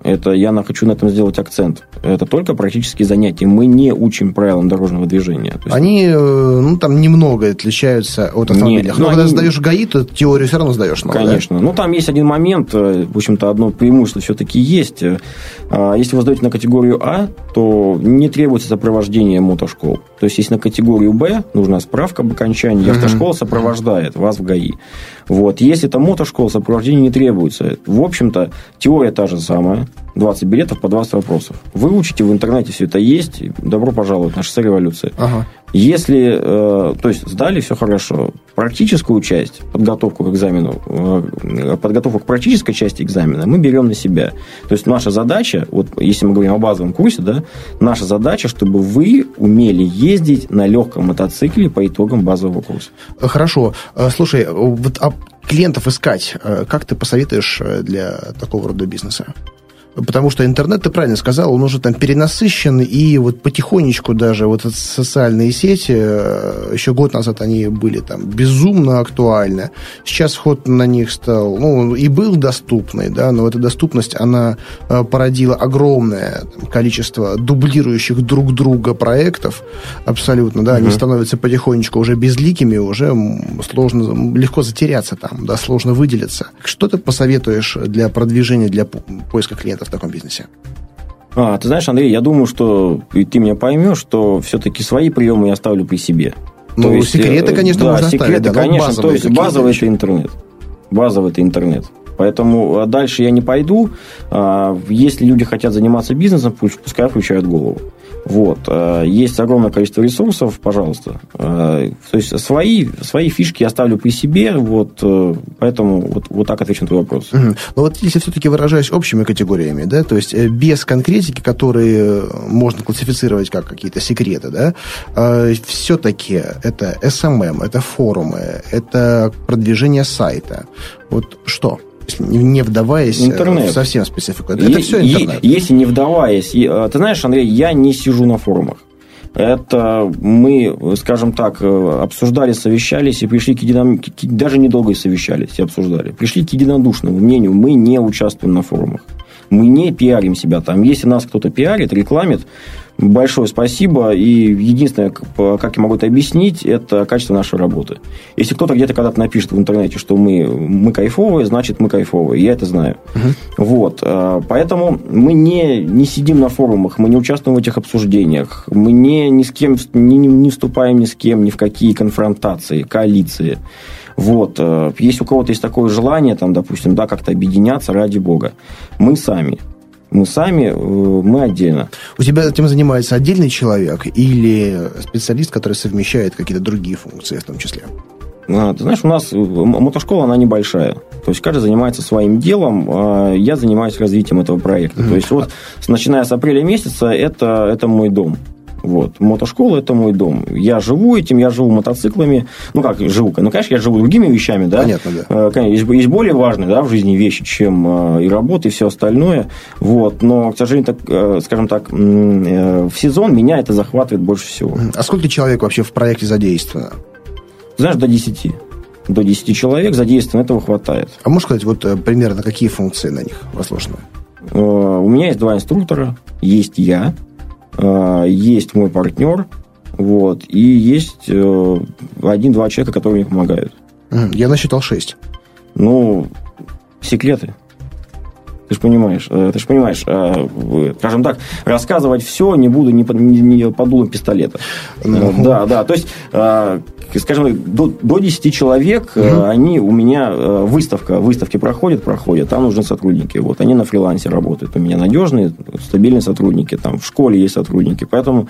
Это я хочу на этом сделать акцент. Это только практические занятия. Мы не учим правилам дорожного движения.
есть... Они, э, ну, там немного отличаются от автомобиля. Но ну, когда они... сдаешь ГАИ, то теорию все равно сдаешь.
Много, Конечно. Да? Ну, там есть один момент, э, в общем-то, одно преимущество все-таки есть. А, если вы сдаете на категорию А, то не требуется сопровождение мотошкол. То есть, если на категорию Б нужна справка об окончании, автошкола сопровождает вас в ГАИ. Вот. Если это мотошкола, сопровождение не требуется. В общем-то, теория та же самая. 20 билетов по 20 вопросов. Вы учите, в интернете все это есть. Добро пожаловать на шоссе революции. Ага. Если, э, то есть, сдали, все хорошо. Практическую часть, подготовку к экзамену, э, подготовку к практической части экзамена мы берем на себя. То есть, наша задача, вот если мы говорим о базовом курсе, да, наша задача, чтобы вы умели ездить на легком мотоцикле по итогам базового курса.
Хорошо. Э, слушай, вот а клиентов искать, как ты посоветуешь для такого рода бизнеса? Потому что интернет, ты правильно сказал, он уже там перенасыщен, и вот потихонечку даже вот социальные сети, э, еще год назад они были там безумно актуальны. Сейчас вход на них стал, ну, и был доступный, да, но эта доступность, она э, породила огромное количество дублирующих друг друга проектов, абсолютно, да, угу. они становятся потихонечку уже безликими, уже сложно, легко затеряться там, да, сложно выделиться. Что ты посоветуешь для продвижения, для поиска клиентов? В таком бизнесе?
А, ты знаешь, Андрей, я думаю, что и ты меня поймешь, что все-таки свои приемы я оставлю при себе.
Ну, то есть, секреты, конечно,
да,
можно
секреты,
оставить.
Да, конечно, то есть базовый это интернет. Базовый это интернет. Поэтому а, дальше я не пойду. А, если люди хотят заниматься бизнесом, пускай включают голову. Вот. Э, есть огромное количество ресурсов, пожалуйста. Э, то есть свои, свои фишки я ставлю при себе, вот, э, поэтому вот, вот так отвечу на твой вопрос.
Угу. Но вот если все-таки выражаясь общими категориями, да, то есть без конкретики, которые можно классифицировать как какие-то секреты, да, все-таки это SMM, это форумы, это продвижение сайта. Вот что? Не вдаваясь э, интернет. совсем специфику. Это
е- все интернет. Если не вдаваясь... Э, ты знаешь, Андрей, я не сижу на форумах. Это мы, скажем так, э, обсуждали, совещались и пришли к единому... Даже недолго совещались и обсуждали. Пришли к единодушному мнению. Мы не участвуем на форумах. Мы не пиарим себя там. Если нас кто-то пиарит, рекламит, большое спасибо. И единственное, как я могу это объяснить, это качество нашей работы. Если кто-то где-то когда-то напишет в интернете, что мы, мы кайфовые, значит, мы кайфовые. Я это знаю. Угу. Вот. А, поэтому мы не, не сидим на форумах, мы не участвуем в этих обсуждениях, мы не, ни с кем не, не вступаем ни с кем, ни в какие конфронтации, коалиции. Вот. А, если у кого-то есть такое желание, там, допустим, да, как-то объединяться ради бога, мы сами мы сами, э, мы отдельно.
У тебя этим занимается отдельный человек или специалист, который совмещает какие-то другие функции в том числе?
А, ты знаешь, у нас э, мотошкола, она небольшая. То есть, каждый занимается своим делом. А я занимаюсь развитием этого проекта. Mm-hmm. То есть, вот, начиная с апреля месяца, это, это мой дом. Вот. Мотошкола – это мой дом. Я живу этим, я живу мотоциклами. Ну, как живу? Ну, конечно, я живу другими вещами, да.
Понятно, да.
Э, конечно, есть, более важные, да, в жизни вещи, чем э, и работа, и все остальное. Вот. Но, к сожалению, так, э, скажем так, в сезон меня это захватывает больше всего.
А сколько человек вообще в проекте задействовано?
Знаешь, до 10 до 10 человек задействовано, этого хватает.
А можешь сказать, вот примерно какие функции на них возложены?
У меня есть два инструктора, есть я, есть мой партнер, вот, и есть э, один-два человека, которые мне помогают.
Я насчитал шесть.
Ну, секреты. Ты же понимаешь, э, ты же понимаешь, э, скажем так, рассказывать все не буду ни, ни, ни по дулу пистолета. Ну. Да, да, то есть, скажем так, до, до 10 человек, угу. они у меня, выставка, выставки проходят, проходят, там нужны сотрудники. Вот, они на фрилансе работают. У меня надежные, стабильные сотрудники, там в школе есть сотрудники. Поэтому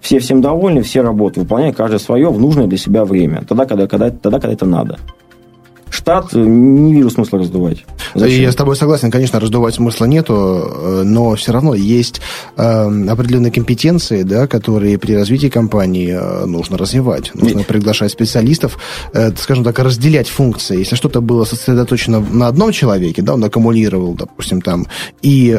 все всем довольны, все работают, выполняют каждое свое в нужное для себя время. Тогда, когда, когда, тогда, когда это надо штат не вижу смысла раздувать.
Зачем? Я с тобой согласен, конечно, раздувать смысла нету, э, но все равно есть э, определенные компетенции, да, которые при развитии компании э, нужно развивать. Нужно Ведь... приглашать специалистов, скажем так, разделять функции. Если что-то было сосредоточено на одном человеке, да, он аккумулировал, допустим, там, и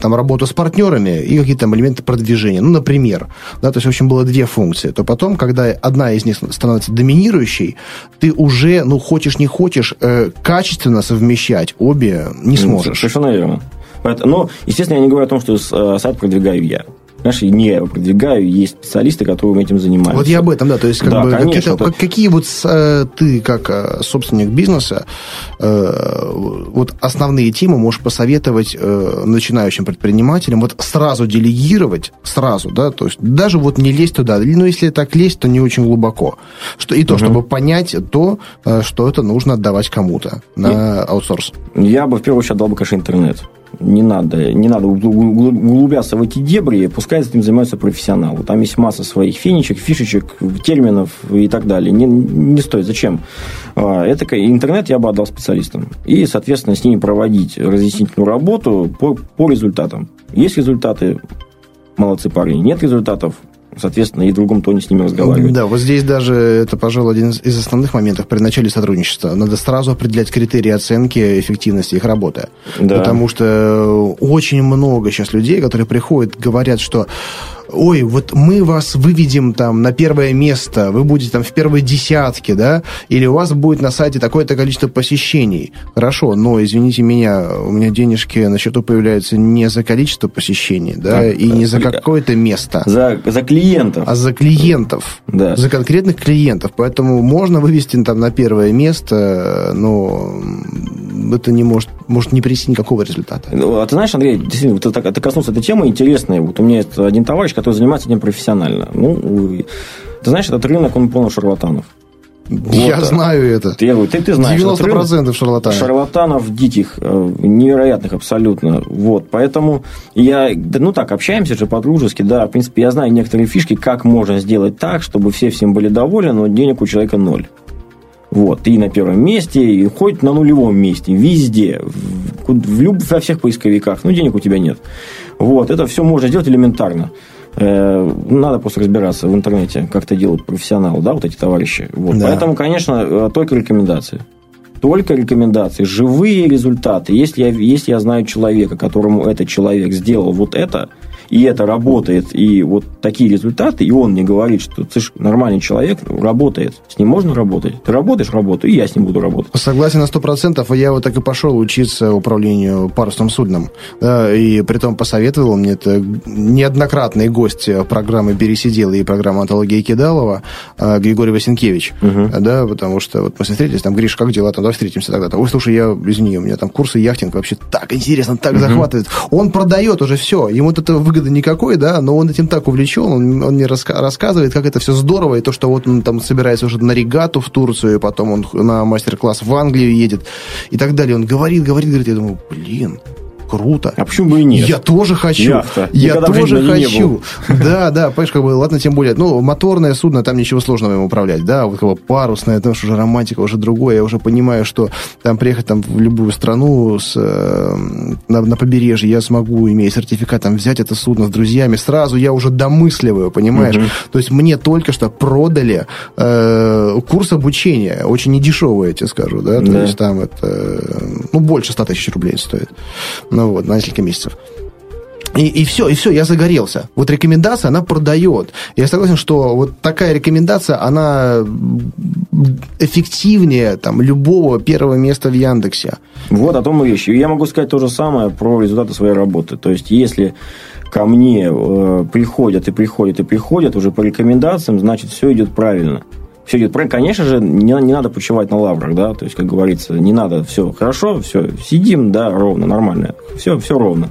там работу с партнерами, и какие-то там элементы продвижения, ну, например, да, то есть, в общем, было две функции, то потом, когда одна из них становится доминирующей, ты уже, ну, хочешь не хочешь э, качественно совмещать обе, не сможешь.
Совершенно верно. Но, естественно, я не говорю о том, что э, сайт продвигаю я знаешь, не я его продвигаю, есть специалисты, которые этим занимаются.
Вот я об этом, да, то есть как да, бы конечно, какие, какие вот э, ты как э, собственник бизнеса э, вот основные темы можешь посоветовать э, начинающим предпринимателям вот сразу делегировать, сразу, да, то есть даже вот не лезть туда, ну если так лезть, то не очень глубоко, что и то, угу. чтобы понять то, э, что это нужно отдавать кому-то на и, аутсорс.
Я бы в первую очередь отдал бы, конечно, интернет. Не надо, не надо углубляться в эти дебри, пускай этим занимаются профессионалы. Там есть масса своих финичек, фишечек, терминов и так далее. Не, не стоит. Зачем? А, это интернет я бы отдал специалистам. И, соответственно, с ними проводить разъяснительную работу по, по результатам. Есть результаты, молодцы парни. Нет результатов, соответственно, и в другом тоне с ними разговаривать.
Да, вот здесь даже это, пожалуй, один из основных моментов при начале сотрудничества. Надо сразу определять критерии оценки эффективности их работы. Да. Потому что очень много сейчас людей, которые приходят, говорят, что ой, вот мы вас выведем там на первое место, вы будете там в первой десятке, да, или у вас будет на сайте такое-то количество посещений. Хорошо, но, извините меня, у меня денежки на счету появляются не за количество посещений, да, так, и не за какое-то место.
За, за клиентов.
А за клиентов. Да. За конкретных клиентов. Поэтому можно вывести там на первое место, но это не может, может не принести никакого результата.
Ну, а ты знаешь, Андрей, действительно, ты, ты коснулся этой темы интересной. Вот у меня есть один товарищ, который занимается этим профессионально. Ну, ты знаешь, этот рынок, он полный шарлатанов.
Я вот. знаю это.
Я говорю, ты, ты знаешь.
90% рынок, шарлатанов.
Шарлатанов диких, э, невероятных абсолютно. Вот, поэтому я, ну так, общаемся же по-дружески, да, в принципе, я знаю некоторые фишки, как можно сделать так, чтобы все всем были довольны, но денег у человека ноль. Вот, и на первом месте, и хоть на нулевом месте, везде, в, в люб, во всех поисковиках, ну, денег у тебя нет. Вот, это все можно сделать элементарно. Э, надо просто разбираться в интернете, как это делают профессионалы, да, вот эти товарищи. Вот. Да. Поэтому, конечно, э, только рекомендации. Только рекомендации, живые результаты. Если я, если я знаю человека, которому этот человек сделал вот это, и это работает, и вот такие результаты, и он мне говорит, что ты же нормальный человек, работает, с ним можно работать. Ты работаешь, работаю, и я с ним буду работать.
Согласен на сто процентов, я вот так и пошел учиться управлению парусным судном. И при том посоветовал мне это неоднократный гость программы «Пересидел» и программы «Антология Кидалова» а, Григорий Васенкевич. Угу. Да, потому что вот мы встретились, там, Гриш, как дела? Там, давай встретимся тогда. Ой, слушай, я, извини, у меня там курсы яхтинг вообще так интересно, так угу. захватывает. Он продает уже все, ему это выгодно выгоды никакой, да, но он этим так увлечен, он, он мне раска- рассказывает, как это все здорово, и то, что вот он там собирается уже на регату в Турцию, и потом он на мастер-класс в Англию едет, и так далее. Он говорит, говорит, говорит, я думаю, блин, круто.
А почему бы и нет?
Я тоже хочу. Яхта. Я Никогда тоже хочу. Да, да, понимаешь, как бы, ладно, тем более, ну, моторное судно, там ничего сложного им управлять, да, вот как бы парусное, там уже романтика, уже другое, я уже понимаю, что там приехать там в любую страну с, э, на, на побережье я смогу, имея сертификат, там взять это судно с друзьями, сразу я уже домысливаю, понимаешь? Угу. То есть мне только что продали э, курс обучения, очень недешевый, я тебе скажу, да, то да. есть там это, ну, больше 100 тысяч рублей стоит ну вот, на несколько месяцев. И, и все, и все, я загорелся. Вот рекомендация, она продает. Я согласен, что вот такая рекомендация, она эффективнее там, любого первого места в Яндексе.
Вот о том и речь. Я могу сказать то же самое про результаты своей работы. То есть, если ко мне э, приходят и приходят и приходят уже по рекомендациям, значит, все идет правильно все идет правильно. Конечно же, не, не надо почивать на лаврах, да, то есть, как говорится, не надо, все хорошо, все, сидим, да, ровно, нормально, все, все ровно.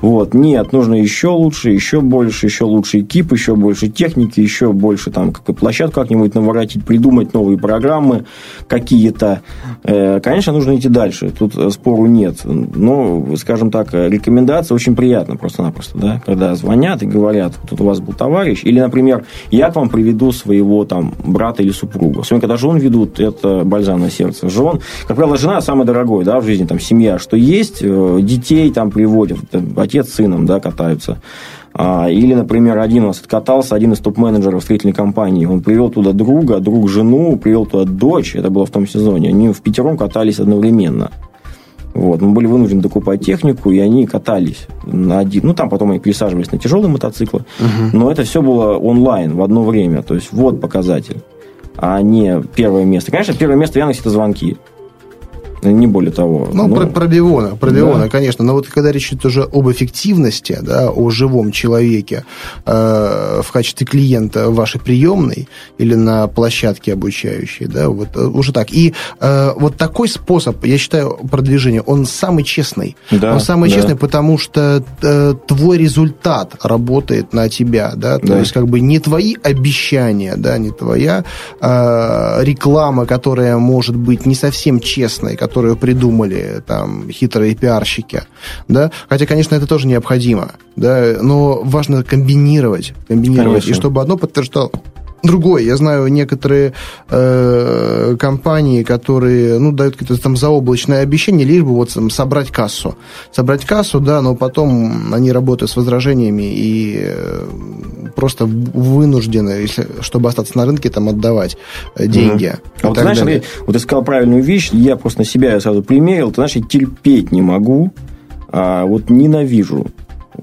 Вот, нет, нужно еще лучше, еще больше, еще лучше экип, еще больше техники, еще больше там как площадку как-нибудь наворотить, придумать новые программы какие-то. Э, конечно, нужно идти дальше, тут спору нет. Но, скажем так, рекомендация очень приятна просто-напросто, да, когда звонят и говорят, тут у вас был товарищ, или, например, я к вам приведу своего там брата или супругу. Особенно, когда жен ведут, это бальзам на сердце. Жен, как правило, жена самая дорогой, да, в жизни, там, семья, что есть, э, детей там приводят, отец с сыном, да, катаются. А, или, например, один у нас откатался, один из топ-менеджеров строительной компании. Он привел туда друга, друг жену, привел туда дочь. Это было в том сезоне. Они в пятером катались одновременно. Вот. Мы были вынуждены докупать технику, и они катались на один. Ну, там потом они пересаживались на тяжелые мотоциклы. Угу. Но это все было онлайн в одно время. То есть, вот показатель а не первое место. Конечно, первое место в Яндексе – это звонки не более того.
Ну, ну про, про да. конечно. Но вот когда речь идет уже об эффективности, да, о живом человеке э, в качестве клиента вашей приемной или на площадке обучающей, да, вот э, уже так. И э, вот такой способ, я считаю, продвижения, он самый честный. Да, он самый да. честный, потому что э, твой результат работает на тебя, да, то да. есть как бы не твои обещания, да, не твоя э, реклама, которая может быть не совсем честной, которая которую придумали там хитрые пиарщики, да, хотя, конечно, это тоже необходимо, да, но важно комбинировать, комбинировать, конечно. и чтобы одно подтверждало другой. Я знаю некоторые э, компании, которые ну, дают какие-то там заоблачные обещания, лишь бы вот там, собрать кассу. Собрать кассу, да, но потом они работают с возражениями и э, просто вынуждены, если, чтобы остаться на рынке, там отдавать э, деньги.
Угу. А вот знаешь, ты, вот ты сказал правильную вещь, я просто на себя сразу примерил, ты знаешь, я терпеть не могу, а вот ненавижу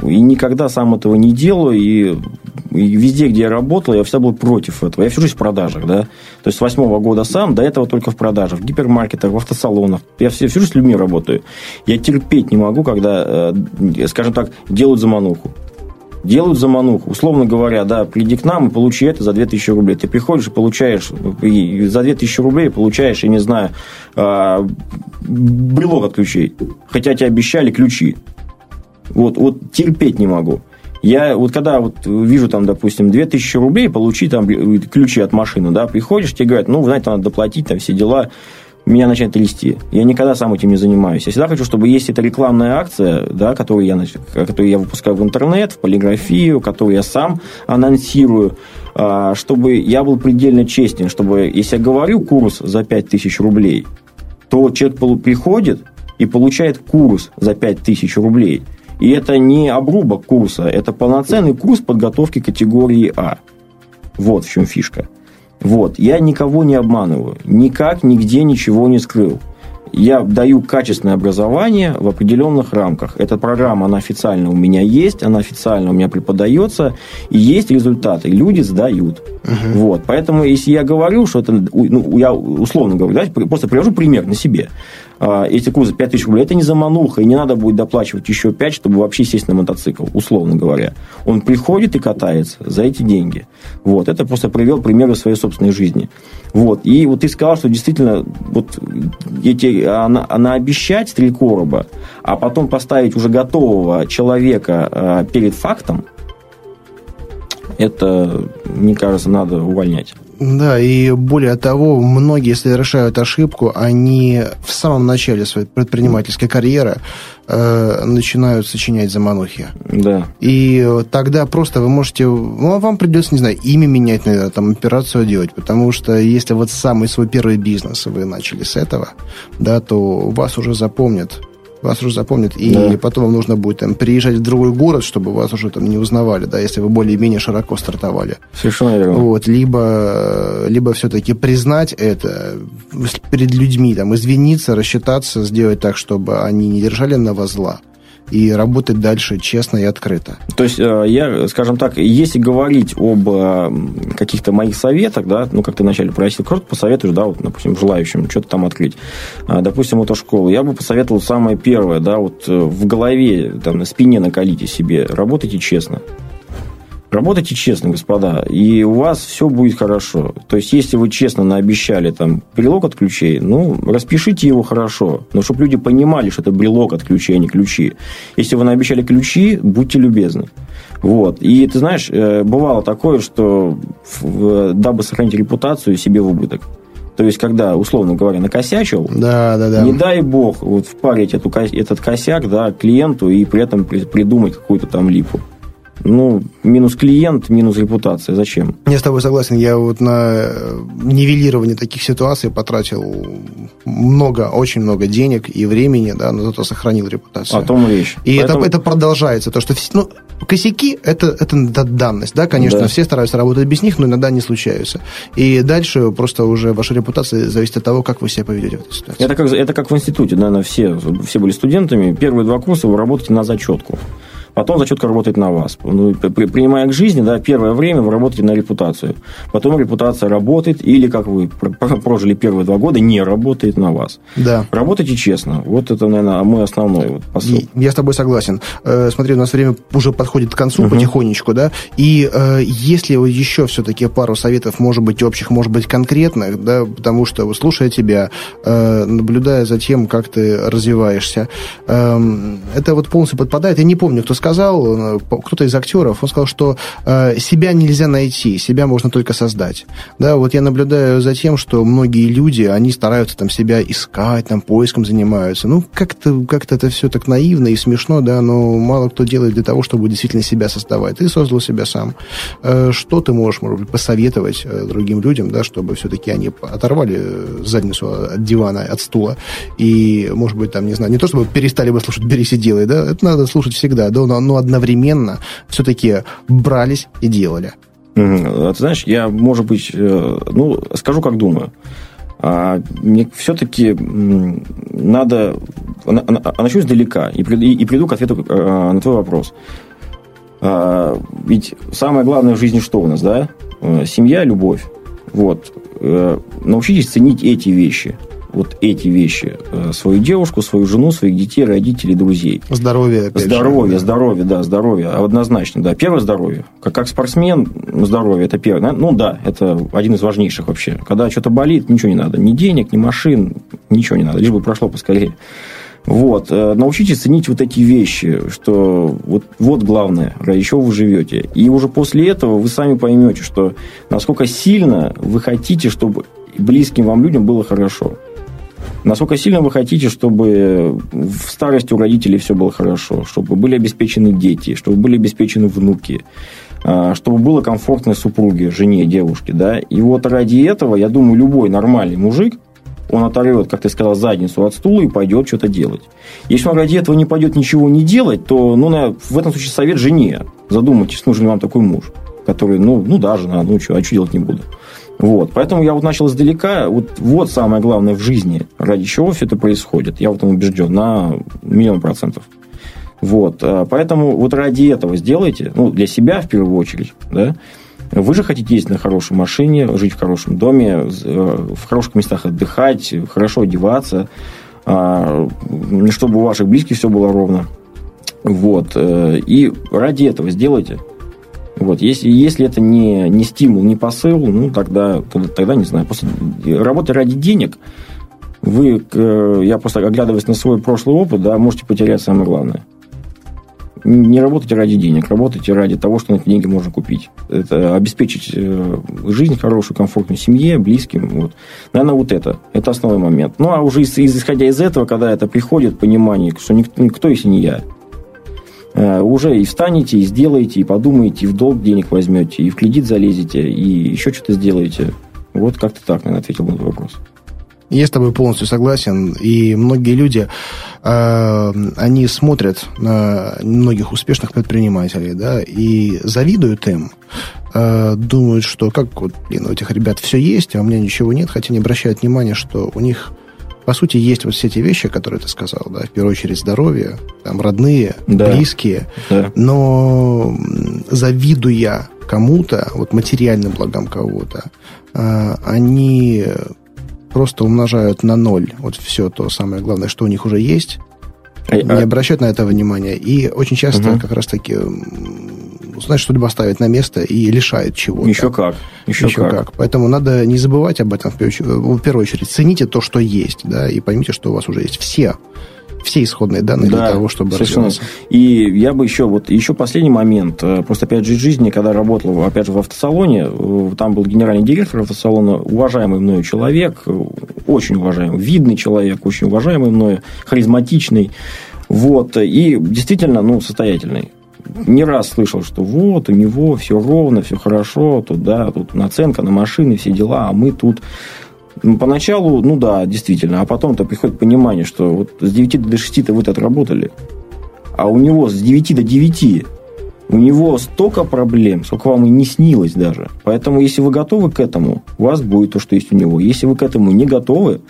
и никогда сам этого не делаю, и, везде, где я работал, я всегда был против этого. Я всю жизнь в продажах, да. То есть с восьмого года сам, до этого только в продажах, в гипермаркетах, в автосалонах. Я всю, всю жизнь с людьми работаю. Я терпеть не могу, когда, э, скажем так, делают замануху делают замануху. Условно говоря, да, приди к нам и получи это за 2000 рублей. Ты приходишь и получаешь и за 2000 рублей получаешь, я не знаю, а, брелок от ключей. Хотя тебе обещали ключи. Вот, вот терпеть не могу. Я вот когда вот вижу там, допустим, 2000 рублей, получи там ключи от машины, да, приходишь, тебе говорят, ну, знаете, надо доплатить, там все дела, меня начинает трясти. Я никогда сам этим не занимаюсь. Я всегда хочу, чтобы есть эта рекламная акция, да, которую я, которую я выпускаю в интернет, в полиграфию, которую я сам анонсирую, а, чтобы я был предельно честен, чтобы, если я говорю курс за 5000 рублей, то человек приходит и получает курс за 5000 рублей – и это не обрубок курса, это полноценный курс подготовки категории А. Вот в чем фишка. Вот. Я никого не обманываю. Никак, нигде ничего не скрыл. Я даю качественное образование в определенных рамках. Эта программа, она официально у меня есть, она официально у меня преподается, и есть результаты. Люди сдают. Угу. Вот. Поэтому, если я говорю, что это, ну, я условно говорю, да, просто привожу пример на себе. А, эти кузы 5 тысяч рублей, это не замануха, и не надо будет доплачивать еще 5, чтобы вообще сесть на мотоцикл, условно говоря. Он приходит и катается за эти деньги. Вот. Это просто привел примеры своей собственной жизни. Вот. И вот ты сказал, что действительно вот эти, она, она обещать стрелькороба, а потом поставить уже готового человека а, перед фактом, это, мне кажется, надо увольнять.
Да, и более того, многие, если совершают ошибку, они в самом начале своей предпринимательской карьеры э, начинают сочинять заманухи.
Да.
И тогда просто вы можете... Ну, вам придется, не знаю, имя менять, наверное, там, операцию делать, потому что если вот самый свой первый бизнес вы начали с этого, да, то вас уже запомнят вас уже запомнят, и да. потом вам нужно будет там, приезжать в другой город, чтобы вас уже там не узнавали, да, если вы более-менее широко стартовали.
Совершенно верно.
Вот, либо, либо все-таки признать это перед людьми, там, извиниться, рассчитаться, сделать так, чтобы они не держали на вас зла и работать дальше честно и открыто.
То есть, э, я, скажем так, если говорить об э, каких-то моих советах, да, ну, как ты вначале просил, кто посоветуешь, да, вот, допустим, желающим что-то там открыть, а, допустим, мотошколу, я бы посоветовал самое первое, да, вот э, в голове, там, на спине накалите себе, работайте честно. Работайте честно, господа, и у вас все будет хорошо. То есть, если вы честно наобещали там брелок от ключей, ну, распишите его хорошо. Но чтобы люди понимали, что это брелок от ключей, а не ключи. Если вы наобещали ключи, будьте любезны. Вот. И ты знаешь, э, бывало такое, что дабы сохранить репутацию, себе в убыток. То есть, когда, условно говоря, накосячил,
да, да, да.
не дай бог вот впарить эту, этот косяк да, клиенту и при этом придумать какую-то там липу ну, минус клиент, минус репутация. Зачем?
Я с тобой согласен. Я вот на нивелирование таких ситуаций потратил много, очень много денег и времени, да, но зато сохранил репутацию.
О том речь.
И Поэтому... это, это продолжается. То, что ну, косяки это, это, данность. Да, конечно, да. все стараются работать без них, но иногда они случаются. И дальше просто уже ваша репутация зависит от того, как вы себя поведете в этой ситуации.
Это как, это как в институте, наверное, все, все были студентами. Первые два курса вы работаете на зачетку потом зачетка работает на вас. Ну, принимая к жизни, да, первое время вы работаете на репутацию. Потом репутация работает, или, как вы прожили первые два года, не работает на вас.
Да.
Работайте честно. Вот это, наверное, мой основной вот посыл.
Я с тобой согласен. Э, смотри, у нас время уже подходит к концу угу. потихонечку, да, и э, если еще все-таки пару советов, может быть, общих, может быть, конкретных, да, потому что, слушая тебя, э, наблюдая за тем, как ты развиваешься, эм, это вот полностью подпадает. Я не помню, кто сказал, сказал, кто-то из актеров, он сказал, что себя нельзя найти, себя можно только создать. Да, вот я наблюдаю за тем, что многие люди, они стараются там себя искать, там поиском занимаются. Ну, как-то как это все так наивно и смешно, да, но мало кто делает для того, чтобы действительно себя создавать. Ты создал себя сам. Что ты можешь, может быть, посоветовать другим людям, да, чтобы все-таки они оторвали задницу от дивана, от стула, и, может быть, там, не знаю, не то чтобы перестали бы слушать «Берись и делай», да, это надо слушать всегда, да, но, но одновременно все-таки брались и делали.
Ты знаешь, я, может быть, э, ну, скажу, как думаю. А, мне все-таки надо... Начну издалека и, и приду к ответу э, на твой вопрос. А, ведь самое главное в жизни что у нас, да? Э, семья, любовь. Вот. Научитесь ценить эти вещи вот эти вещи. Э, свою девушку, свою жену, своих детей, родителей, друзей.
Здоровье,
опять Здоровье, же, да. здоровье, да, здоровье. Однозначно, да. Первое здоровье. Как, как спортсмен, здоровье – это первое. Ну, да, это один из важнейших вообще. Когда что-то болит, ничего не надо. Ни денег, ни машин, ничего не надо. Лишь бы прошло поскорее. Вот. Э, научитесь ценить вот эти вещи, что вот, вот главное, ради чего вы живете. И уже после этого вы сами поймете, что насколько сильно вы хотите, чтобы близким вам людям было хорошо. Насколько сильно вы хотите, чтобы в старости у родителей все было хорошо, чтобы были обеспечены дети, чтобы были обеспечены внуки, а, чтобы было комфортно супруге, жене, девушке, да? И вот ради этого, я думаю, любой нормальный мужик, он оторвет, как ты сказал, задницу от стула и пойдет что-то делать. Если он ради этого не пойдет ничего не делать, то ну, в этом случае совет жене. Задумайтесь, нужен ли вам такой муж, который, ну, ну да, жена, ну что, а что делать не буду. Вот. Поэтому я вот начал издалека. Вот, вот самое главное в жизни, ради чего все это происходит. Я в этом убежден на миллион процентов. Вот. А, поэтому вот ради этого сделайте, ну, для себя в первую очередь, да, вы же хотите ездить на хорошей машине, жить в хорошем доме, э, в хороших местах отдыхать, хорошо одеваться, а, чтобы у ваших близких все было ровно. Вот. Э, и ради этого сделайте. Вот, если, если это не, не стимул, не посыл, ну, тогда, тогда, тогда не знаю. После работы ради денег, вы, я просто оглядываясь на свой прошлый опыт, да, можете потерять самое главное. Не работайте ради денег, работайте ради того, что на эти деньги можно купить. Это обеспечить э, жизнь хорошую, комфортную семье, близким. Вот. Наверное, вот это. Это основной момент. Ну, а уже исходя из этого, когда это приходит, понимание, что никто, никто если не я. Э, уже и встанете, и сделаете, и подумаете, и в долг денег возьмете, и в кредит залезете, и еще что-то сделаете. Вот как-то так, наверное, ответил на этот вопрос.
Я с тобой полностью согласен. И многие люди, э, они смотрят на многих успешных предпринимателей, да, и завидуют им, э, думают, что как вот, блин, у этих ребят все есть, а у меня ничего нет, хотя не обращают внимания, что у них по сути, есть вот все эти вещи, которые ты сказал, да, в первую очередь здоровье, там, родные, да. близкие, да. но завидуя кому-то, вот материальным благам кого-то, а, они просто умножают на ноль вот все то самое главное, что у них уже есть, не а обращают на это внимания, и очень часто угу. как раз-таки знаешь, что-либо ставить на место и лишает чего-то.
Еще как.
Еще, Еще как. как. Поэтому надо не забывать об этом в первую, в первую очередь. Цените то, что есть, да, и поймите, что у вас уже есть все все исходные данные да, для того, чтобы совершенно. развиваться.
И я бы еще, вот еще последний момент. Э, просто, опять же, из жизни, когда работал, опять же, в автосалоне, э, там был генеральный директор автосалона, уважаемый мною человек, э, очень уважаемый, видный человек, очень уважаемый мною, харизматичный. Вот, и действительно, ну, состоятельный не раз слышал, что вот у него все ровно, все хорошо, тут, да, тут наценка на машины, все дела, а мы тут... Ну, поначалу, ну да, действительно, а потом-то приходит понимание, что вот с 9 до 6 вы тут отработали, а у него с 9 до 9 у него столько проблем, сколько вам и не снилось даже. Поэтому, если вы готовы к этому, у вас будет то, что есть у него. Если вы к этому не готовы,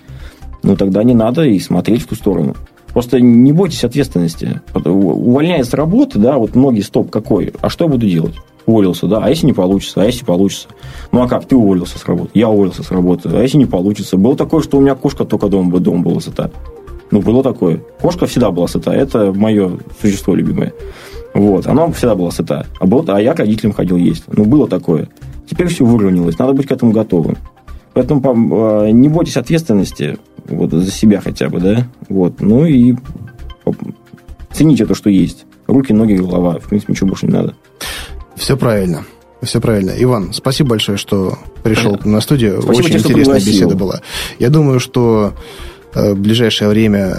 ну тогда не надо и смотреть в ту сторону. Просто не бойтесь ответственности. Увольняясь с работы, да, вот многие стоп какой, а что я буду делать? Уволился, да, а если не получится, а если получится? Ну, а как, ты уволился с работы, я уволился с работы, а если не получится? Было такое, что у меня кошка только дома, дома была сыта. Ну, было такое. Кошка всегда была сыта, это мое существо любимое. Вот, она всегда была сыта. А, было, а я к родителям ходил есть. Ну, было такое. Теперь все выровнялось, надо быть к этому готовым. Поэтому а, не бойтесь ответственности, вот, за себя хотя бы, да, вот, ну и цените то, что есть. руки, ноги, голова. В принципе, ничего больше не надо.
Все правильно. Все правильно. Иван, спасибо большое, что пришел на студию.
Спасибо
Очень
тебе,
интересная беседа была. Я думаю, что Э, в ближайшее время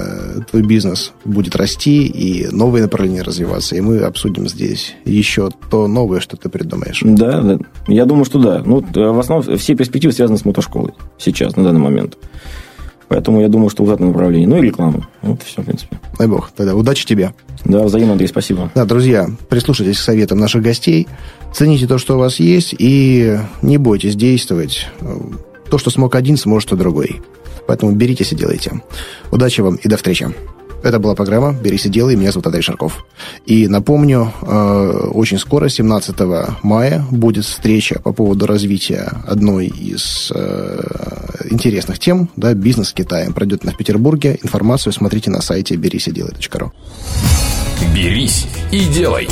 твой бизнес будет расти и новые направления развиваться, и мы обсудим здесь еще то новое, что ты придумаешь.
Да, да. Я думаю, что да. Ну, в основном все перспективы связаны с мотошколой сейчас, на данный момент. Поэтому я думаю, что в этом направлении. Ну и реклама. Вот и все, в принципе.
Дай бог. Тогда удачи тебе.
Да, взаимно, Андрей, спасибо.
Да, друзья, прислушайтесь к советам наших гостей, цените то, что у вас есть, и не бойтесь действовать. То, что смог один, сможет и другой. Поэтому беритесь и делайте. Удачи вам и до встречи. Это была программа «Берись и делай». Меня зовут Андрей Шарков. И напомню, э, очень скоро, 17 мая, будет встреча по поводу развития одной из э, интересных тем, да, бизнес с Китаем. Пройдет она в Петербурге. Информацию смотрите на сайте берись и делай.ру.
«Берись и делай».